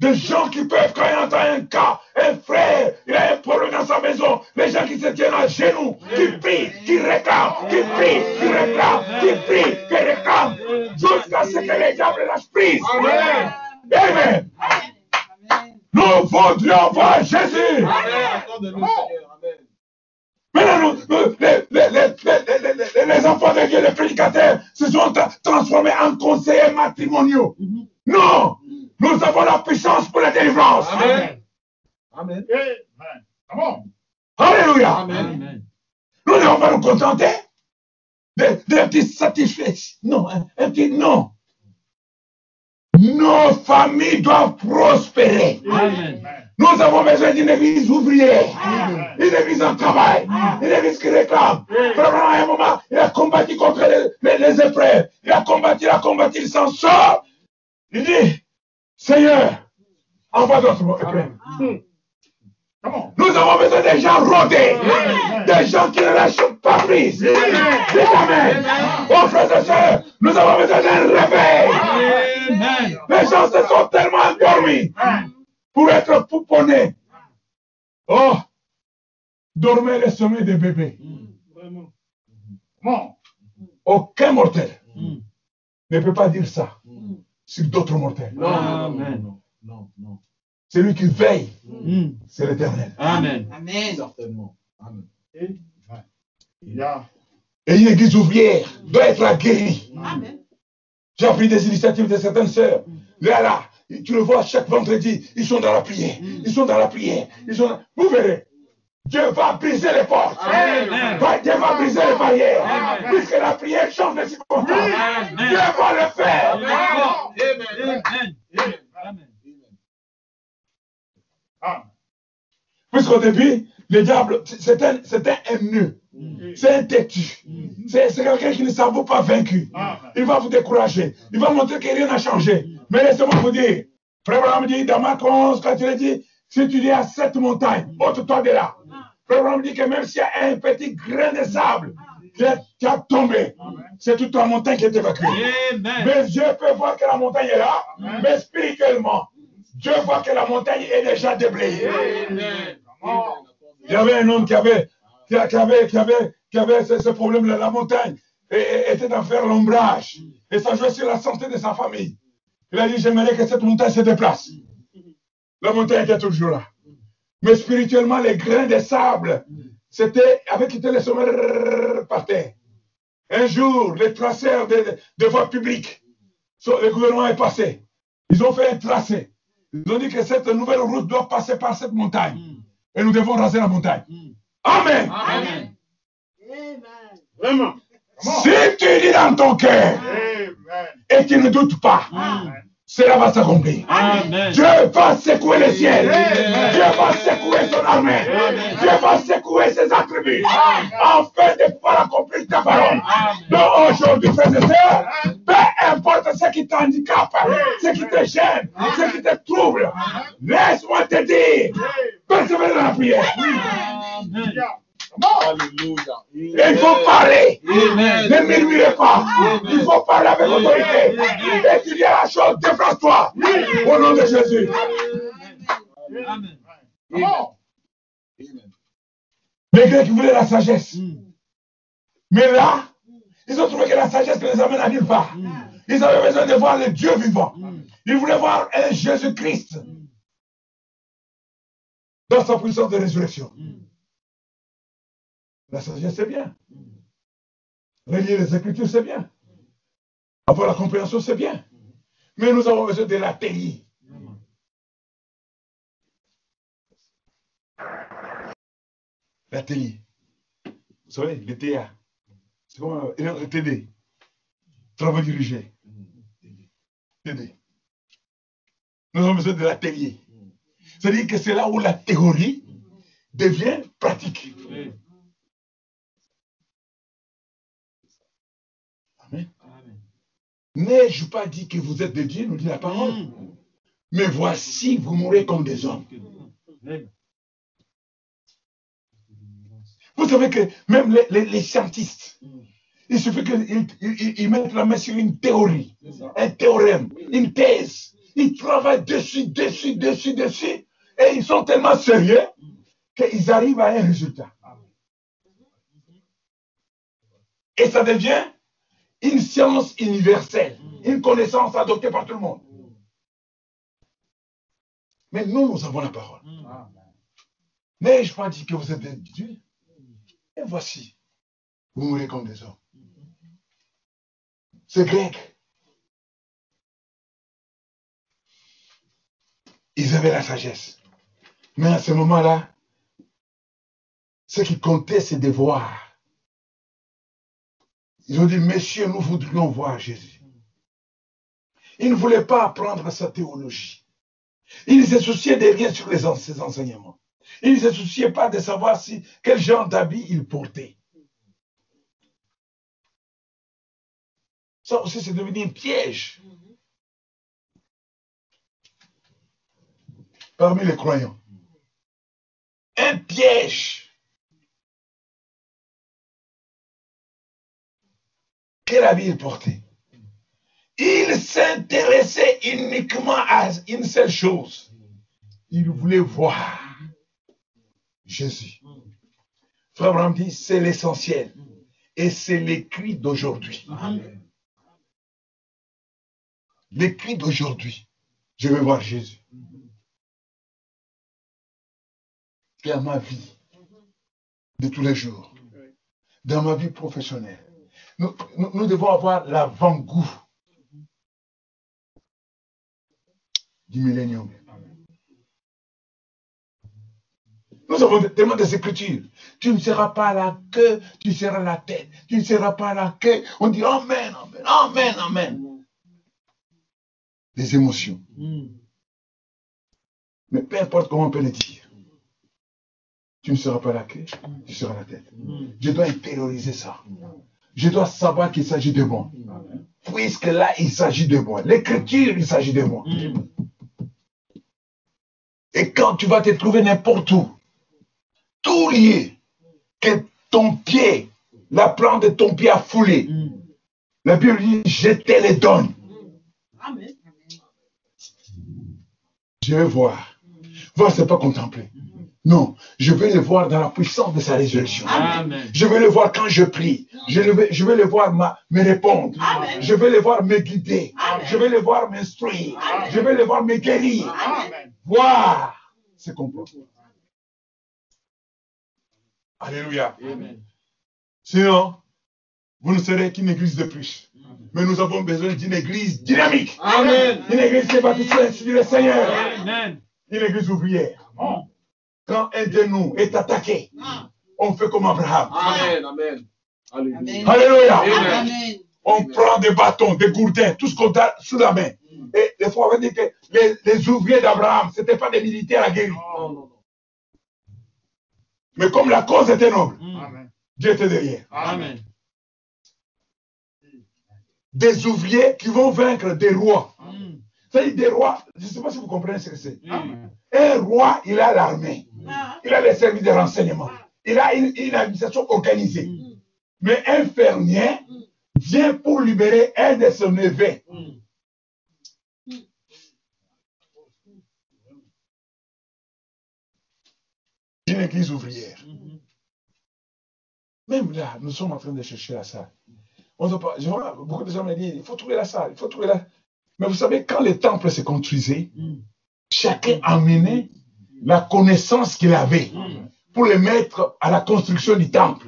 Des gens qui peuvent, quand il entend un cas, un frère, il a un problème dans sa maison, les gens qui se tiennent à genoux, qui prient, qui réclame, qui prie, qui réclame, qui prie, qui réclame, jusqu'à ce que les diables lâchent prise. Amen. Amen. Nous voudrions voir Jésus. Maintenant, les, les- enfants de Dieu, les prédicateurs, se sont tra- transformés en conseillers matrimoniaux. Non, nous avons la puissance pour la délivrance. Amen. Amen. Amen. Alléluia. Amen. Nous n'allons pas nous contenter d'un petit satisfait. Non, un, un petit non. Nos familles doivent prospérer. Amen. Nous avons besoin d'une église ouvrière, une église en travail, une église qui réclame. Vraiment, à un moment, il a combattu contre les, les, les épreuves. Il a combattu, il a combattu, il s'en sort. Il dit, Seigneur, envoie d'autres épreuves. Nous avons besoin des gens rodés, des gens qui ne lâchent pas prise. Dites Amen. Oh frères et sœurs, nous avons besoin d'un réveil. Les gens se sont tellement endormis pour être pouponnés. Oh, dormez le sommeil des bébés. Aucun mortel Mm. ne peut pas dire ça sur d'autres mortels. Non, non, non. Celui qui veille, Mm. c'est l'éternel. Amen. Amen. Certainement. Amen. Il y a. Et une église ouvrière doit être aguerrie. Amen. J'ai appris des initiatives de certaines sœurs. Là, là, tu le vois chaque vendredi, ils sont dans la prière. Ils sont dans la prière. Ils sont dans- Vous verrez, Dieu va briser les portes. Amen. Dieu va briser les barrières. Amen. Puisque la prière change de circonstances. Dieu va le faire. Amen. Amen. Ah. Puisqu'au début, le diable, c'est un, un haineux. C'est un têtu. C'est c'est quelqu'un qui ne s'en vaut pas vaincu. Il va vous décourager. Il va montrer que rien n'a changé. Mais laissez-moi vous dire, Frère Abraham dit dans Marc 11, quand il a dit, si tu dis à cette montagne, ôte-toi de là. Frère Abraham dit que même s'il y a un petit grain de sable qui a, qui a tombé, c'est toute la montagne qui est évacuée. Amen. Mais Dieu peut voir que la montagne est là, mais spirituellement, Dieu voit que la montagne est déjà déblayée. Il y avait un homme qui avait, qui, avait, qui avait, qui avait ce, ce problème-là. La montagne et- et- était en faire l'ombrage. Et ça jouait sur la santé de sa famille. Il a dit, j'aimerais que cette montagne se déplace. La montagne était toujours là. Mais spirituellement, les grains de sable, c'était, avaient quitté le sommet par terre. Un jour, les traceurs de, de, de voies publiques, le gouvernement est passé. Ils ont fait un tracé. Ils ont dit que cette nouvelle route doit passer par cette montagne. Et nous devons raser la montagne. Amen. Amen. Amen. Vraiment. Si tu dis dans ton cœur Amen. et tu ne doutes pas, cela va s'accomplir. Dieu va secouer le ciel. Amen. Dieu va secouer son armée. Amen. Dieu va secouer ses attributs. Afin de pouvoir accomplir ta parole. Amen. Donc aujourd'hui, frères et sœurs, peu importe ce qui t'handicape, ce qui te gêne, ce qui te trouble, laisse-moi te dire, persévère dans la prière. Amen. Alléluia. Et il faut parler. Ne murmurez pas. Il faut parler avec autorité. Et tu dis la chose, déplace-toi. Au nom de Jésus. Amen. Les Grecs voulaient la sagesse. Mais là, ils ont trouvé que la sagesse ne les amène à nulle part. Ils avaient besoin de voir le Dieu vivant. Ils voulaient voir un Jésus-Christ dans sa puissance de résurrection. La sagesse, c'est bien. Relier les Écritures, c'est bien. Avoir la compréhension, c'est bien. Mais nous avons besoin de l'atelier. L'atelier. Vous savez, le TA. C'est comme un un TD. Travaux dirigés. TD. Nous avons besoin de l'atelier. C'est-à-dire que c'est là où la théorie devient pratique. Amen. N'ai-je pas dit que vous êtes de Dieu, nous dit la parole Mais voici, vous mourrez comme des hommes. Vous savez que même les, les- les scientistes, il suffit qu'ils ils- ils- ils mettent la main sur une théorie, un théorème, une thèse. Ils travaillent dessus, dessus, dessus, dessus. Et ils sont tellement sérieux qu'ils arrivent à un résultat. Et ça devient une science universelle, une connaissance adoptée par tout le monde. Mais nous, nous avons la parole. N'ai-je pas dit que vous êtes des dieux Et voici, vous mourrez comme des hommes. C'est grec. Ils avaient la sagesse. Mais à ce moment-là, ce qui comptait, c'est de voir. Ils ont dit, messieurs, nous voudrions voir Jésus. Ils ne voulaient pas apprendre sa théologie. Ils ne se souciaient de rien sur les, ses enseignements. Ils ne se souciaient pas de savoir quel genre d'habit il portait. Ça aussi, c'est devenu un piège. Parmi les croyants. Un piège. Quel habit il portait? Il s'intéressait uniquement à une seule chose. Il voulait voir Jésus. Frère dit, c'est l'essentiel. Et c'est l'écrit d'aujourd'hui. L'écrit d'aujourd'hui. Je vais voir Jésus. Dans ma vie de tous les jours. Dans ma vie professionnelle. Nous, nous- nous devons avoir l'avant-goût du millénium. Nous avons tellement des écritures. Tu ne seras pas la queue, tu seras la tête. Tu ne seras pas la queue. On dit Amen, Amen, Amen, Amen. Des émotions. Mais peu importe comment on peut le dire. Tu ne seras pas la queue, tu seras la tête. Je dois intérioriser ça. Je dois savoir qu'il s'agit de moi. Puisque là, il s'agit de moi. L'écriture, il s'agit de moi. Et quand tu vas te trouver n'importe où, tout lié, que ton pied, la plante de ton pied a foulé, la Bible dit, je te les donne. Amen. Je vais voir. Voir, c'est pas contempler. Non, je vais le voir dans la puissance de sa résurrection. Amen. Je vais le voir quand je prie. Je, le vais, je vais le voir ma- me répondre. Amen. Je vais le voir me guider. Amen. Je vais le voir m'instruire. Je vais le voir me guérir. Voir ce qu'on peut. Alléluia. Amen. Sinon, vous ne serez qu'une église de plus. Mais nous avons besoin d'une église dynamique. Amen. Une église qui est bâtie sur du Seigneur. Une église ouvrière. Quand un de nous est attaqué, on fait comme Abraham. Amen. Amen. Alléluia. Amen. On prend des bâtons, des gourdins, tout ce qu'on a sous la main. Et des fois, on va dire que les, les ouvriers d'Abraham, ce n'étaient pas des militaires aguerris. Non. Mais comme la cause était noble, Amen. Dieu était derrière. Amen. Des ouvriers qui vont vaincre des rois. Mm. C'est-à-dire des rois, je ne sais pas si vous comprenez ce que c'est. Oui. Un roi, il a l'armée. Ah. Il a les services de renseignement. Il a une, une administration organisée. Mais un fermier vient pour libérer un de ses neveux. Mm. Une église ouvrière. Même là, nous sommes en train de chercher la salle. On pas, je vois, beaucoup de gens me disent, il faut trouver la salle, il faut trouver la... Mais vous savez, quand le temple se construisait, Mm. chacun amenait la connaissance qu'il avait Mm. pour le mettre à la construction du temple.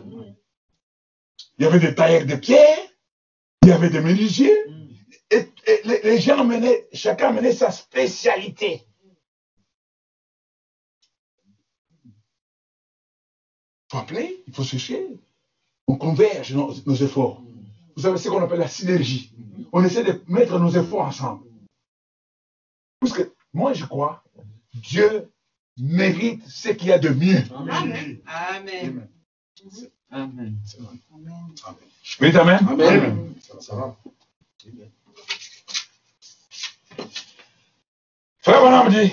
Il y avait des tailleurs de pierre, il y avait des menuisiers, Mm. et, et les, les gens amenaient, chacun amenait sa spécialité. Il faut appeler, il faut chercher. On converge nos, nos efforts. Vous savez ce qu'on appelle la synergie. On essaie de mettre nos efforts ensemble. Parce que moi, je crois, Dieu mérite ce qu'il y a de mieux. Amen. Amen. Amen. Amen. Oui, amen. Amen. Ça, ça va. Frère Branham dit,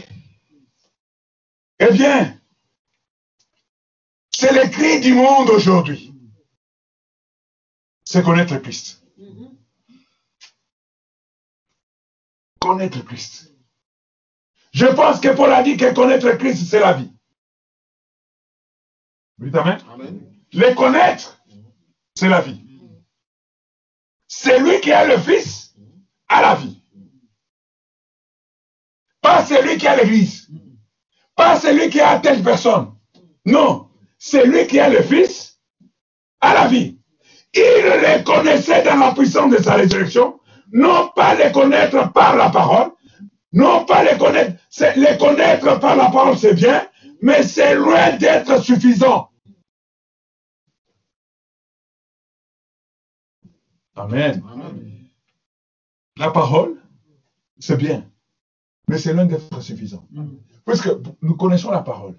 eh bien, c'est le cri du monde aujourd'hui. C'est connaître Christ. Mhm. Connaître Christ. Je pense que Paul a dit que connaître Christ, c'est la vie. Oui, amen. Amen. Les connaître, c'est la vie. celui qui a le Fils a la vie. Pas celui qui a l'Église. Pas celui qui a telle personne. Non, celui qui a le Fils a la vie. Il les connaissait dans la puissance de sa résurrection, non pas les connaître par la parole, non pas les connaître, les connaître par la parole, c'est bien, mais c'est loin d'être suffisant. Amen. La parole, c'est bien, mais c'est loin d'être suffisant. Parce que nous connaissons la parole,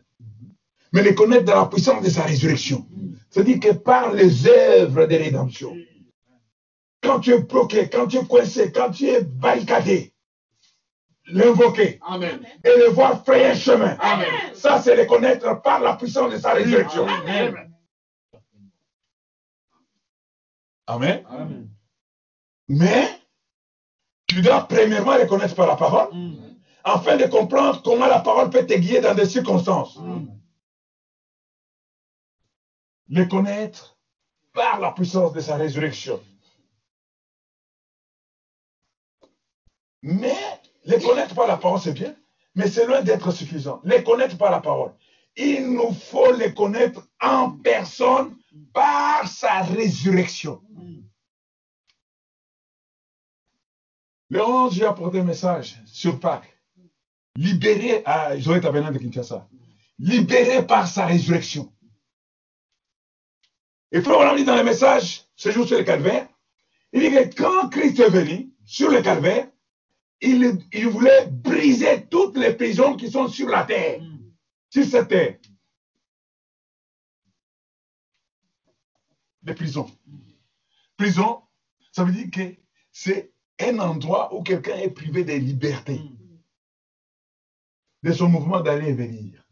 mais les connaître dans la puissance de sa résurrection. C'est-à-dire que par les œuvres de rédemption, quand tu es bloqué, quand tu es coincé, quand tu es barricadé, l'invoquer et le voir frayer un chemin. Amen. Ça, c'est le connaître par la puissance de sa résurrection. Amen. Amen. Amen. Mais, tu dois premièrement les connaître par la parole, afin de comprendre comment la parole peut te guider dans des circonstances. Les connaître par la puissance de sa résurrection. Mais, les connaître par la parole, c'est bien, mais c'est loin d'être suffisant. Les connaître par la parole. Il nous faut les connaître en personne par sa résurrection. Le 11, j'ai apporté un message sur Pâques. Libéré à Joël Tabernacle de Kinshasa. Libéré par sa résurrection. Et frère, on a dit dans le message, ce jour sur le calvaire, il dit que quand Christ est venu sur le calvaire, il, voulait briser toutes les prisons qui sont sur la terre, sur cette terre. Les prisons. Prison, ça veut dire que c'est un endroit où quelqu'un est privé de liberté, de son mouvement d'aller et venir.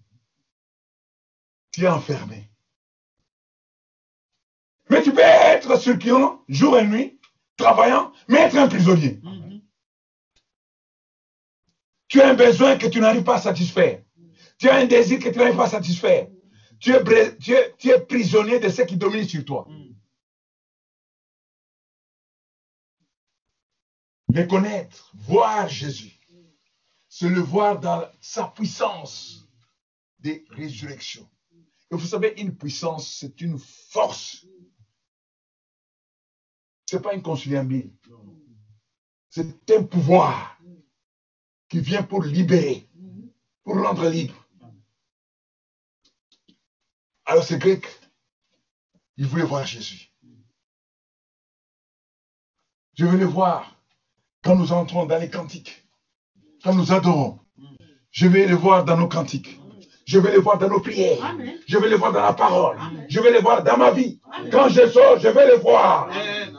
Tu es enfermé. Mais tu peux être circulant jour et nuit, travaillant, mais être un prisonnier. Tu as un besoin que tu n'arrives pas à satisfaire. Tu as un désir que tu n'arrives pas à satisfaire. Tu es, bra- tu es- tu es prisonnier de ce qui domine sur toi. Le connaître, voir Jésus, c'est le voir dans sa puissance de résurrection. Et vous savez, une puissance, c'est une force. Ce n'est pas inconciliable. C'est un pouvoir qui vient pour libérer, pour rendre libre. Alors ces Grecs, ils voulaient voir Jésus. Je veux le voir quand nous entrons dans les cantiques, quand nous adorons. Je vais le voir dans nos cantiques. Je vais le voir dans nos prières. Amen. Je vais le voir dans la parole. Amen. Je vais le voir dans ma vie. Quand je sors, je vais le voir.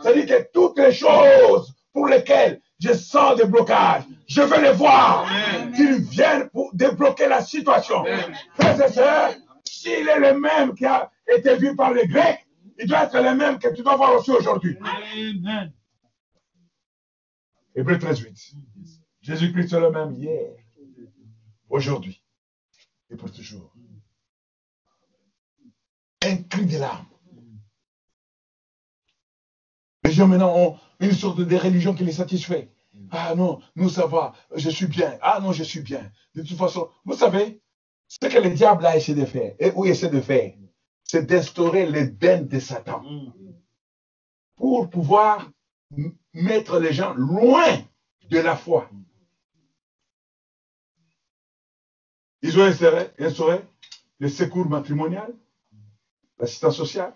C'est-à-dire que toutes les choses pour lesquelles je sens des blocages, je vais les voir. Qu'ils viennent pour débloquer la situation. Frères et sœurs, s'il est le même qui a été vu par les Grecs, il doit être le même que tu dois voir aussi aujourd'hui. Hébreu 13, 8. Jésus-Christ est le même hier, aujourd'hui et pour toujours. Un cri de larmes. Les gens maintenant ont une sorte de religion qui les satisfait. Ah non, nous ça va, je suis bien. Ah non, je suis bien. De toute façon, vous savez, ce que le diable a essayé de faire, et où il essaie de faire, c'est d'instaurer les bains de Satan pour pouvoir mettre les gens loin de la foi. Ils ont instauré, instauré le secours matrimonial, l'assistance sociale.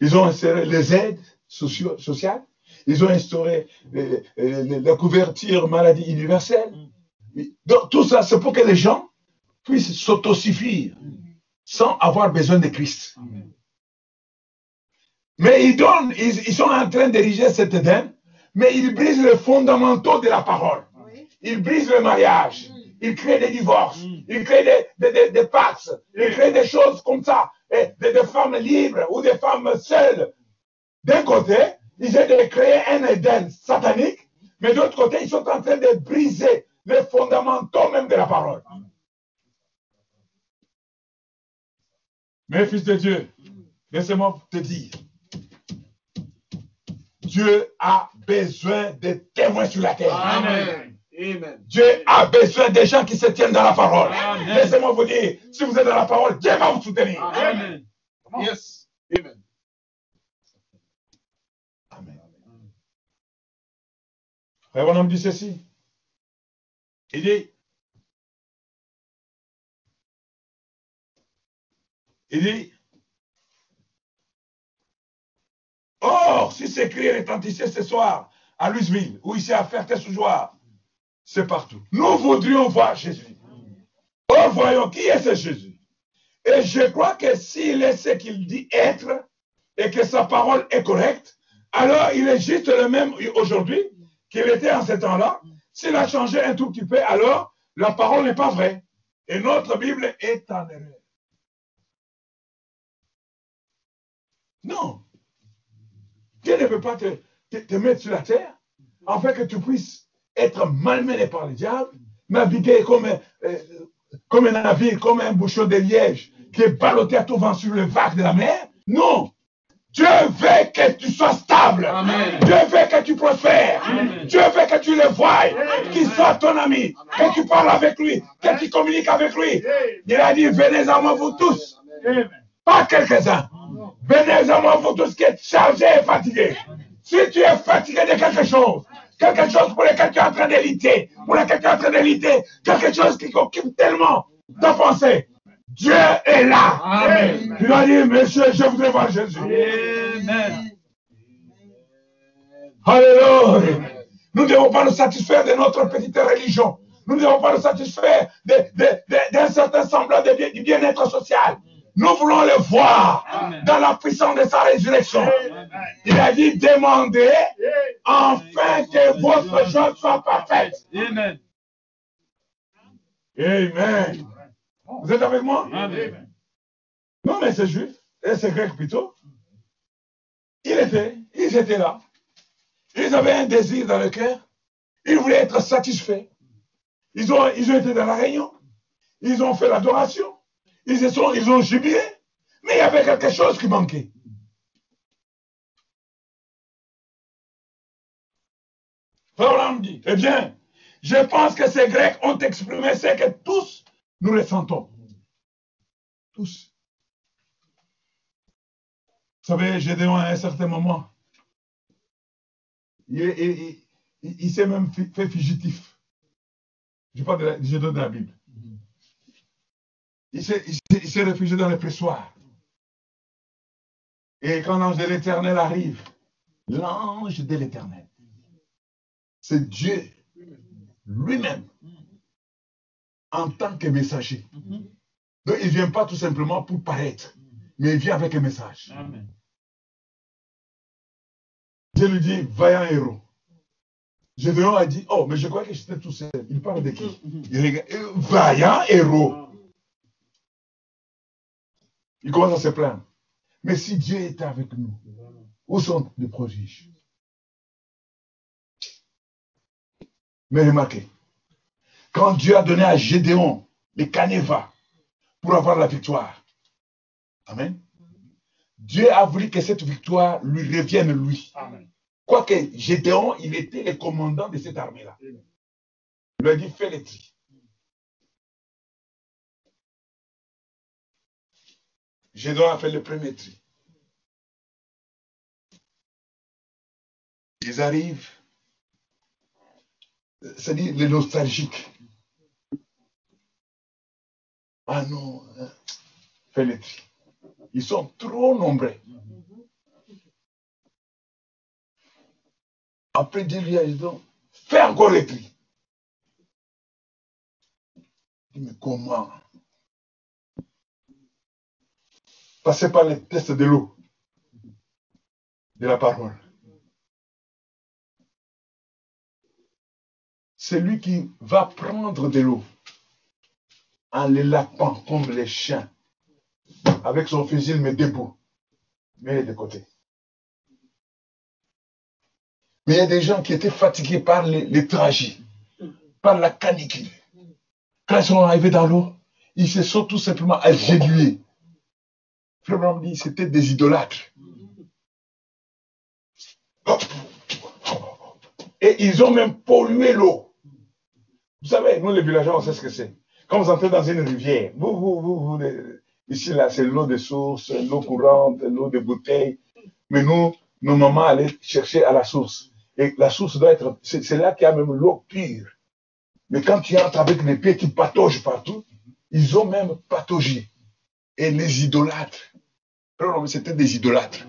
Ils ont instauré les aides sociales. Ils ont instauré euh, euh, la couverture maladie universelle. Donc, tout ça, c'est pour que les gens puissent s'autosuffire sans avoir besoin de Christ. Mais ils, donnent, ils, ils sont en train d'ériger cet Éden, mais ils brisent les fondamentaux de la parole. Oui. Ils brisent le mariage. Ils créent des divorces. Ils créent des, des, des, des pactes. Ils créent des choses comme ça. Et des, des femmes libres ou des femmes seules. D'un côté, ils essaient de créer un Éden satanique, mais d'autre côté, ils sont en train de briser les fondamentaux même de la parole. Mais fils de Dieu, laissez-moi te dire, Dieu a besoin de témoins sur la terre. Amen. Amen. Dieu a besoin des gens qui se tiennent dans la parole. Laissez-moi vous dire, si vous êtes dans la parole, Dieu va vous soutenir. Amen. Yes. Amen. Amen. Frère Bonhomme dit ceci. Il dit, il dit, Or, si ces cris retentissaient ce soir à Louisville ou ici à Ferté-sous-Joie, c'est partout. Nous voudrions voir Jésus. Or, voyons qui est ce Jésus? Et je crois que s'il est ce qu'il dit être et que sa parole est correcte, alors il est juste le même aujourd'hui qu'il était en ce temps-là. S'il a changé un tout petit peu, alors la parole n'est pas vraie. Et notre Bible est en erreur. Non. Dieu ne peut pas te, te- te mettre sur la terre afin que tu puisses être malmené par le diable, naviguer comme, un- euh, comme un navire, comme un bouchon de liège qui est ballotté à tout vent sur le vague de la mer. Non. Dieu veut que tu sois stable. Amen. Dieu veut que tu prospères. Amen. Dieu veut que tu le voies, qu'il soit ton ami, que tu parles avec lui, que tu communiques avec lui. Il a dit, venez à moi vous tous, pas quelques-uns. Venez à moi vous tous qui êtes chargés et fatigués. Si tu es fatigué de quelque chose, quelque chose pour lequel tu es en train de lutter, pour lequel tu es en train de lutter, quelque chose qui occupe tellement ta pensée, Dieu est là. Amen. Tu dire, monsieur, je voudrais voir Jésus. Amen. Alléluia. Nous ne devons pas nous satisfaire de notre petite religion. Nous ne devons pas nous satisfaire d'un certain semblant de bien- du bien-être social. Nous voulons le voir Amen. dans la puissance de sa résurrection. Il a dit, demandez afin que votre joie soit parfaite. Amen. Amen. Vous êtes avec moi? Amen. Non, mais c'est juif, et c'est grec plutôt. Il était, ils étaient là. Ils avaient un désir dans le cœur. Ils voulaient être satisfaits. Ils ont, ils ont été dans la réunion. Ils ont fait l'adoration. Ils, se sont, ils ont jubilé. Mais il y avait quelque chose qui manquait. Frère dit, eh bien, je pense que ces Grecs ont exprimé ce que tous nous ressentons. Tous. Vous savez, Gédéon, à un certain moment, il, s'est même fait fugitif. Je parle Gédéon de la Bible. Il s'est réfugié dans le pressoir. Et quand l'ange de l'Éternel arrive, l'ange de l'Éternel, c'est Dieu lui-même en tant que messager. Donc, il ne vient pas tout simplement pour paraître, mais il vient avec un message. Amen. Dieu lui dit, vaillant héros. Gédéon a dit, oh, mais je crois que j'étais tout seul. Il parle de qui? Il regarde, euh, Vaillant héros. Il commence à se plaindre. Mais si Dieu était avec nous, où sont les prodiges Mais remarquez, quand Dieu a donné à Gédéon les canevas pour avoir la victoire, Amen. Dieu a voulu que cette victoire lui revienne lui. Quoique Gédéon, il était le commandant de cette armée-là. Il lui a dit, fais les tri. Gédéon a fait le premier tri. Ils arrivent, c'est-à-dire les nostalgiques. Ah non, hein, fais le tri. Ils sont trop nombreux. Après Dieu lui a dit, donc, fais encore le tri. Mais comment? Passer par les tests de l'eau, de la parole. Celui qui va prendre de l'eau en les lapant comme les chiens, avec son fusil, mais debout, mais de côté. Mais il y a des gens qui étaient fatigués par les, les par la canicule. Quand ils sont arrivés dans l'eau, ils se sont tout simplement agenouillés. Frère Branham dit c'était des idolâtres. Et ils ont même pollué l'eau. Vous savez, nous les villageois, on sait ce que c'est. Quand vous entrez dans une rivière, vous, vous, vous, vous ici là, c'est l'eau de source, l'eau courante, l'eau de bouteille. Mais nous, nos mamans allaient chercher à la source. Et la source doit être, c'est c'est là qu'il y a même l'eau pure. Mais quand tu entres avec les pieds qui pataugent partout, ils ont même pataugé. Et les idolâtres. C'était des idolâtres.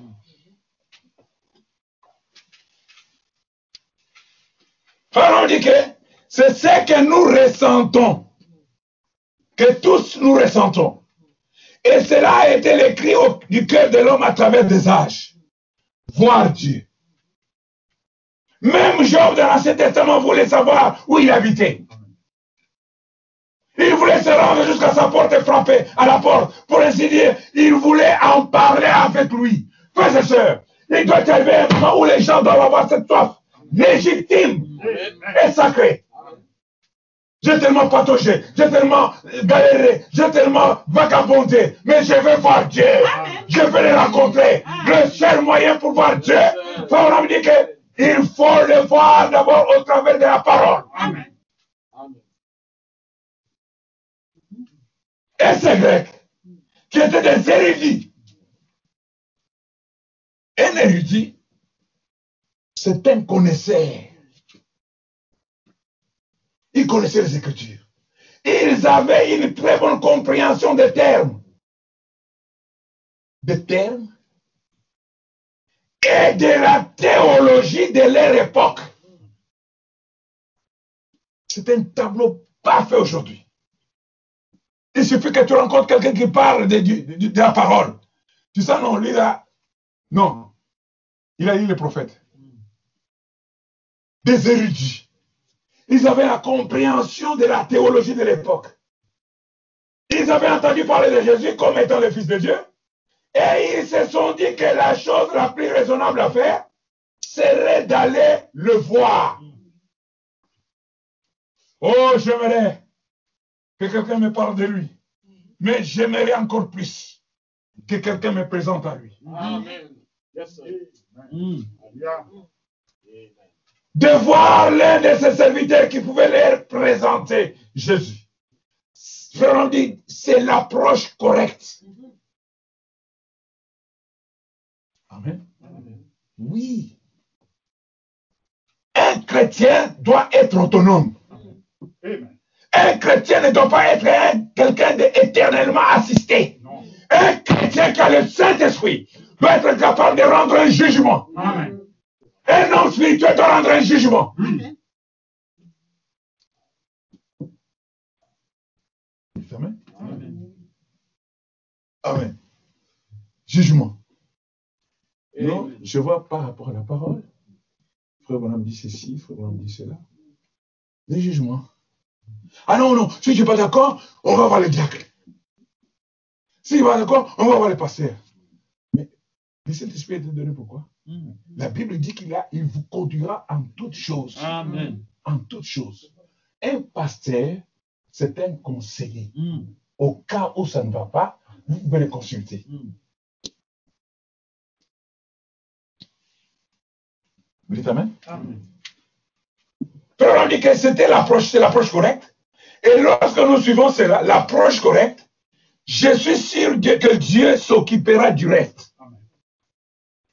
Pharaon dit que c'est ce que nous ressentons, que tous nous ressentons. Et cela a été le cri du cœur de l'homme à travers des âges. Voir Dieu. Même Job dans l'Ancien Testament voulait savoir où il habitait. Il voulait se rendre jusqu'à sa porte et frapper à la porte. Pour ainsi dire, il voulait en parler avec lui. Frères et sœurs, il doit y arriver un moment où les gens doivent avoir cette soif légitime et sacrée. J'ai tellement pataugé, j'ai tellement galéré, j'ai tellement vagabondé, mais je veux voir Dieu. Je veux le rencontrer. Le seul moyen pour voir Dieu, Pharaon me dit que il faut le voir d'abord au travers de la parole. Et ces Grecs, qui étaient des érudits. Un érudit, c'est un connaisseur. Ils connaissaient les Écritures. Ils avaient une très bonne compréhension des termes. Des termes et de la théologie de leur époque. C'est un tableau parfait aujourd'hui. Il suffit que tu rencontres quelqu'un qui parle de, la parole. Tu sais, non, lui là, non. Il a lu les prophètes. Des érudits. Ils avaient la compréhension de la théologie de l'époque. Ils avaient entendu parler de Jésus comme étant le Fils de Dieu. Et ils se sont dit que la chose la plus raisonnable à faire serait d'aller le voir. Oh, j'aimerais que quelqu'un me parle de lui. Mais j'aimerais encore plus que quelqu'un me présente à lui. Amen. De voir l'un de ses serviteurs qui pouvait leur présenter Jésus. Frère, on dit, c'est l'approche correcte. Amen. Oui. Un chrétien doit être autonome. Amen. Un chrétien ne doit pas être un- quelqu'un d'éternellement assisté. Non. Un chrétien qui a le Saint-Esprit doit être capable de rendre un jugement. Amen. Un homme spirituel doit rendre un jugement. Amen. Amen. Amen. Amen. Jugement. Non, je vois par rapport à la parole. Frère Bonhomme dit ceci, frère Bonhomme dit cela. Les jugements. Ah non, non, si tu n'es pas d'accord, on va voir le diacre. Si tu n'es pas d'accord, on va voir le pasteur. Mais le Saint-Esprit est donné pourquoi? Mm. La Bible dit qu'il a, il vous conduira en toutes choses. Amen. En toutes choses. Un pasteur, c'est un conseiller. Mm. Au cas où ça ne va pas, vous pouvez le consulter. Mm. Vous dites Amen? Amen. Frère, on dit que c'était l'approche, c'est l'approche correcte. Et lorsque nous suivons l'approche correcte, je suis sûr que Dieu s'occupera du reste.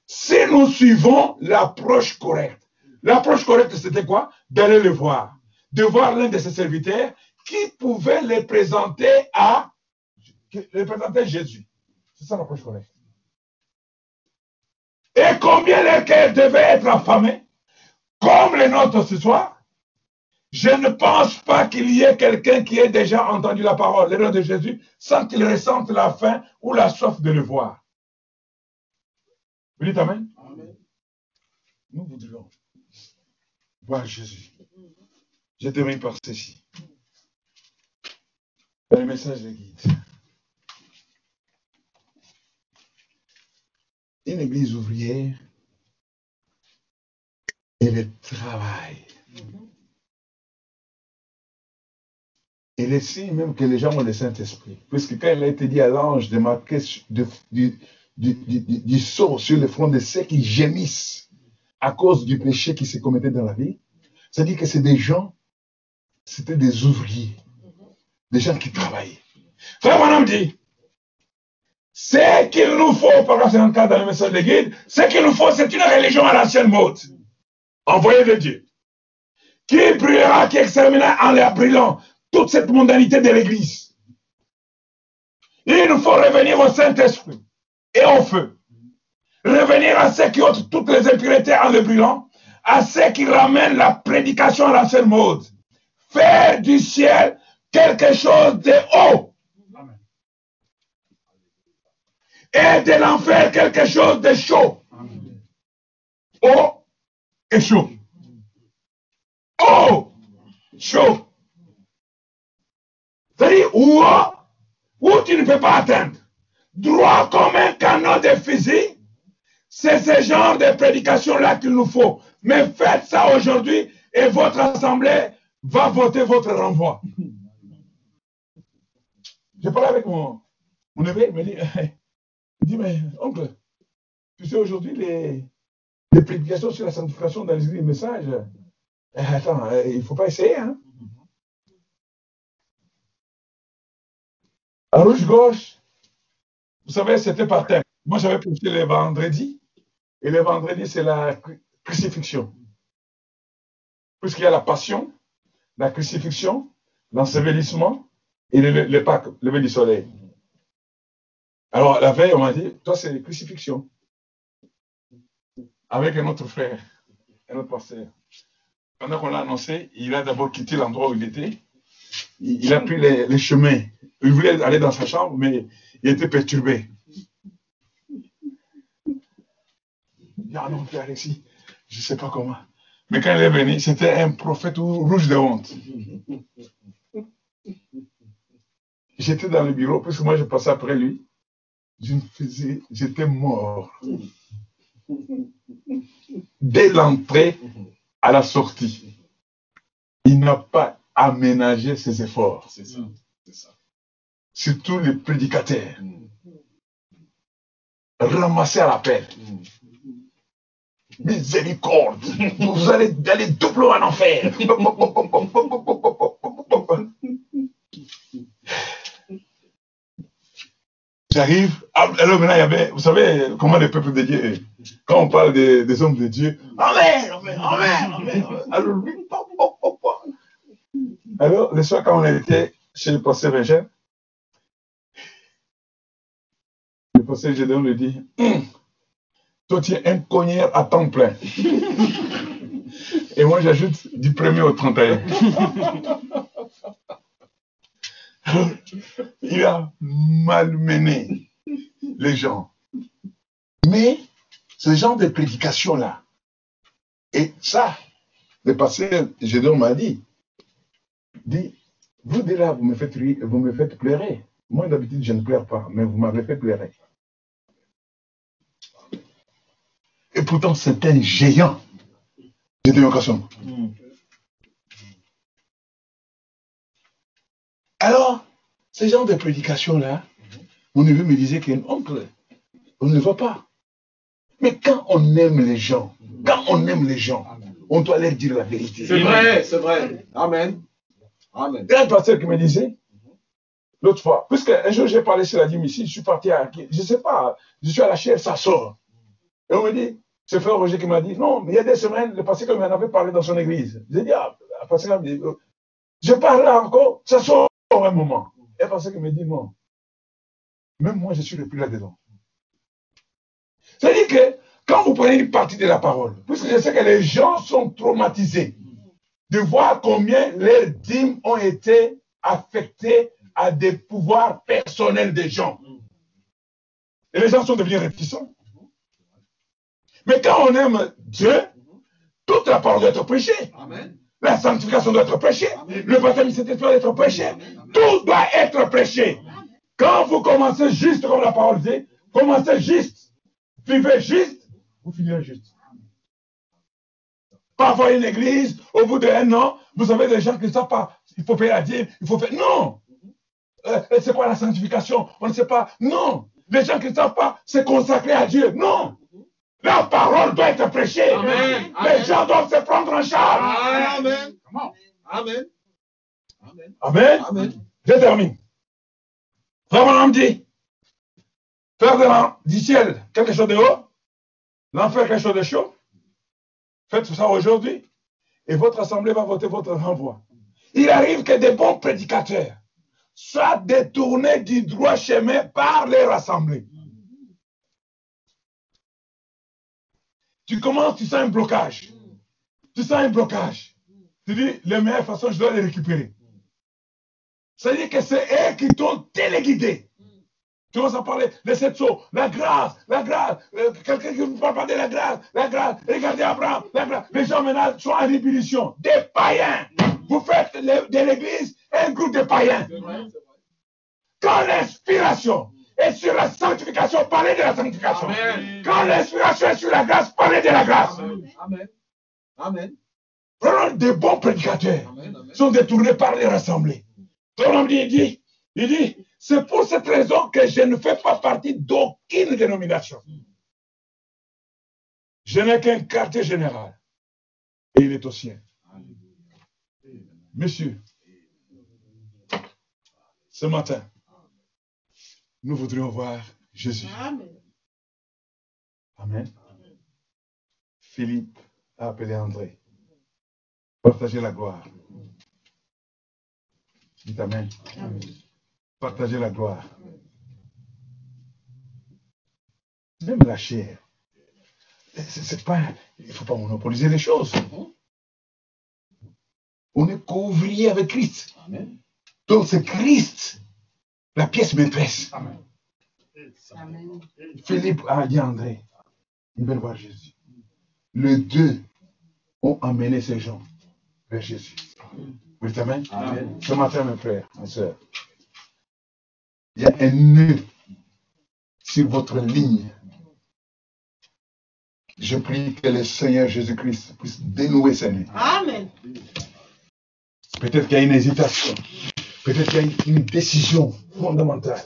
Si nous suivons l'approche correcte, l'approche correcte, c'était quoi? D'aller le voir. De voir l'un de ses serviteurs qui pouvait les présenter à, les présenter à Jésus. C'est ça l'approche correcte. Et combien le cœur devait être affamé, comme le nôtre ce soir, je ne pense pas qu'il y ait quelqu'un qui ait déjà entendu la parole, le nom de Jésus, sans qu'il ressente la faim ou la soif de le voir. Vous dites Amen? Amen. Nous voudrions voir Jésus. Je termine par ceci. Le message de guide. Une église ouvrière et le travail. Et le signe même que les gens ont le Saint-Esprit. Puisque quand il a été dit à l'ange de marquer du, du, sceau sur le front de ceux qui gémissent, à cause du péché qui se commettait dans la vie. C'est-à-dire que c'est des gens, c'était des ouvriers, des gens qui travaillaient. Frère Madame dit, ce qu'il nous faut, par un cas dans le message de guide, ce qu'il nous faut, c'est une religion à l'ancienne mode, envoyée de Dieu, qui brûlera, qui exterminera en la brûlant cette mondanité de l'Église. Il faut revenir au Saint-Esprit et au feu. Revenir à ceux qui ôtent toutes les impuretés en le brûlant, à ceux qui ramènent la prédication à l'ancienne mode. Faire du ciel quelque chose de haut. Et de l'enfer quelque chose de chaud. Haut et chaud. Haut, chaud. C'est-à-dire où, tu ne peux pas atteindre. Droit comme un canon de fusil. C'est ce genre de prédication-là qu'il nous faut. Mais faites ça aujourd'hui et votre assemblée va voter votre renvoi. Je parlais avec mon, mon neveu, il me dit, il dit, mais oncle, tu sais aujourd'hui les, les prédications sur la sanctification dans les messages, eh, attends, eh, il ne faut pas essayer, hein? À rouge-gauche, vous savez, c'était par thème. Moi, j'avais prêché les vendredis, et le vendredi, c'est la crucifixion. Puisqu'il y a la passion, la crucifixion, l'ensevelissement et le, le Pâques, le lever du soleil. Alors, la veille, on m'a dit, toi, c'est la crucifixion. Avec un autre frère, un autre pasteur. Pendant qu'on l'a annoncé, il a d'abord quitté l'endroit où il était. Il, a pris les, chemins. Il voulait aller dans sa chambre, mais il était perturbé. Il ah non, frère Alexis, je ne sais pas comment. Mais quand il est venu, c'était un prophète rouge de honte. J'étais dans le bureau, puisque moi je passais après lui. J'étais mort. Dès l'entrée à la sortie, il n'a pas aménagé ses efforts. C'est ça. C'est ça. Surtout les prédicateurs. Ramasser à l'appel. Miséricorde. Vous allez aller doublement en enfer. J'arrive. ah, Alors maintenant, il y avait, vous savez comment le peuple de Dieu, quand on parle des, des hommes de Dieu, Amen, Amen, Amen, Amen. Alors, lui. Alors, le soir, quand on était chez le pasteur Eugène, le pasteur Gédéon lui dit, toi, tu es un cogneur à temps plein. Et moi, j'ajoute du 1er au 31. Alors, il a malmené les gens. Mais ce genre de prédication-là, et ça, le pasteur Gédéon m'a dit, dit, vous de là, vous me faites rire, vous me faites pleurer. Moi, d'habitude, je ne pleure pas, mais vous m'avez fait pleurer. Et pourtant, c'est un géant de dévocation. Alors, ce genre de prédication-là, mon neveu me disait qu'un oncle, on ne le voit pas. Mais quand on aime les gens, quand on aime les gens, on doit leur dire la vérité. C'est vrai, c'est vrai. Amen. Amen. Il y a un pasteur qui me disait, l'autre fois, puisque un jour j'ai parlé sur la ici, je suis parti à, je ne sais pas, je suis à la chair, ça sort. Et on me dit, c'est frère Roger qui m'a dit, non, mais il y a des semaines, le pasteur qui m'en avait parlé dans son église. J'ai dit, ah, le pasteur me dit, euh, je parle là encore, ça sort un moment. Et le pasteur qui me dit, non. Même moi, je suis le plus là-dedans. C'est-à-dire que quand vous prenez une partie de la parole, puisque je sais que les gens sont traumatisés de voir combien leurs dîmes ont été affectées à des pouvoirs personnels des gens. Et les gens sont devenus réticents. Mais quand on aime Dieu, toute la parole doit être prêchée. Amen. La sanctification doit être prêchée. Amen. Le baptême de Saint-Esprit doit être prêché. Tout doit être prêché. Quand vous commencez juste comme la parole dit, commencez juste, vivez juste, vous finirez juste. Parfois, une église, au bout d'un an, vous avez des gens qui ne savent pas, il faut payer la dîme, il faut faire. Non! Euh, c'est quoi la sanctification? On ne sait pas. Non! Les gens qui ne savent pas se consacrer à Dieu. Non! La parole doit être prêchée. Amen. Les Amen. gens doivent se prendre en charge. Amen. Amen. Amen. Amen. Amen. Je termine. Frère Branham dit, faire de l'en- du ciel quelque chose de haut, l'enfer quelque chose de chaud. Faites ça aujourd'hui et votre assemblée va voter votre renvoi. Il arrive que des bons prédicateurs soient détournés du droit chemin par leur assemblée. Tu commences, tu sens un blocage. Tu sens un blocage. Tu dis, la meilleure façon, je dois les récupérer. C'est-à-dire que c'est eux qui t'ont téléguidé. Tu commences à parler de cette chose, la grâce, la grâce, euh, quelqu'un qui ne parle pas de la grâce, la grâce, regardez Abraham, la grâce. Les gens maintenant sont en rébellion, des païens. Vous faites le- de l'église un groupe de païens. Quand l'inspiration est sur la sanctification, parlez de la sanctification. Amen. Quand l'inspiration est sur la grâce, parlez de la grâce. Amen. Amen. Prenons des bons prédicateurs. Amen. Sont détournés par les rassemblées. Ton homme dit, il dit, c'est pour cette raison que je ne fais pas partie d'aucune dénomination. Je n'ai qu'un quartier général. Et il est au sien. Monsieur, ce matin, nous voudrions voir Jésus. Amen. Amen. Philippe a appelé André. Partagez la gloire. Dites Amen. Partagez la gloire. Même la chair. C'est pas, il ne faut pas monopoliser les choses. On est co-ouvrier avec Christ. Amen. Donc c'est Christ, la pièce maîtresse. Amen. Philippe a dit à André, ils veulent voir Jésus. Les deux ont amené ces gens vers Jésus. Vous dites Amen? Amen. Ce matin, mes frères, mes soeurs, il y a un nœud sur votre ligne. Je prie que le Seigneur Jésus-Christ puisse dénouer ces nœuds. Amen. Peut-être qu'il y a une hésitation. Peut-être qu'il y a une, une décision fondamentale.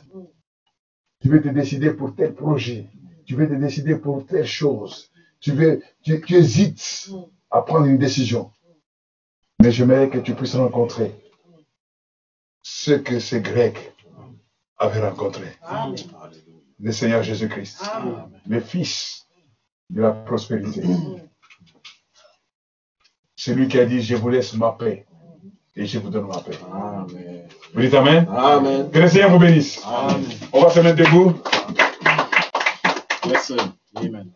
Tu veux te décider pour tel projet. Tu veux te décider pour telle chose. Tu, veux, tu, tu hésites à prendre une décision. Mais j'aimerais que tu puisses rencontrer ce que ces Grecs avaient rencontré. Amen. Le Seigneur Jésus-Christ. Le Fils de la prospérité. Celui qui a dit, je vous laisse ma paix et je vous donne ma paix. Amen. Vous dites Amen? Amen. Que le Seigneur vous bénisse. Amen. On va se mettre debout. Yes, sir. Amen.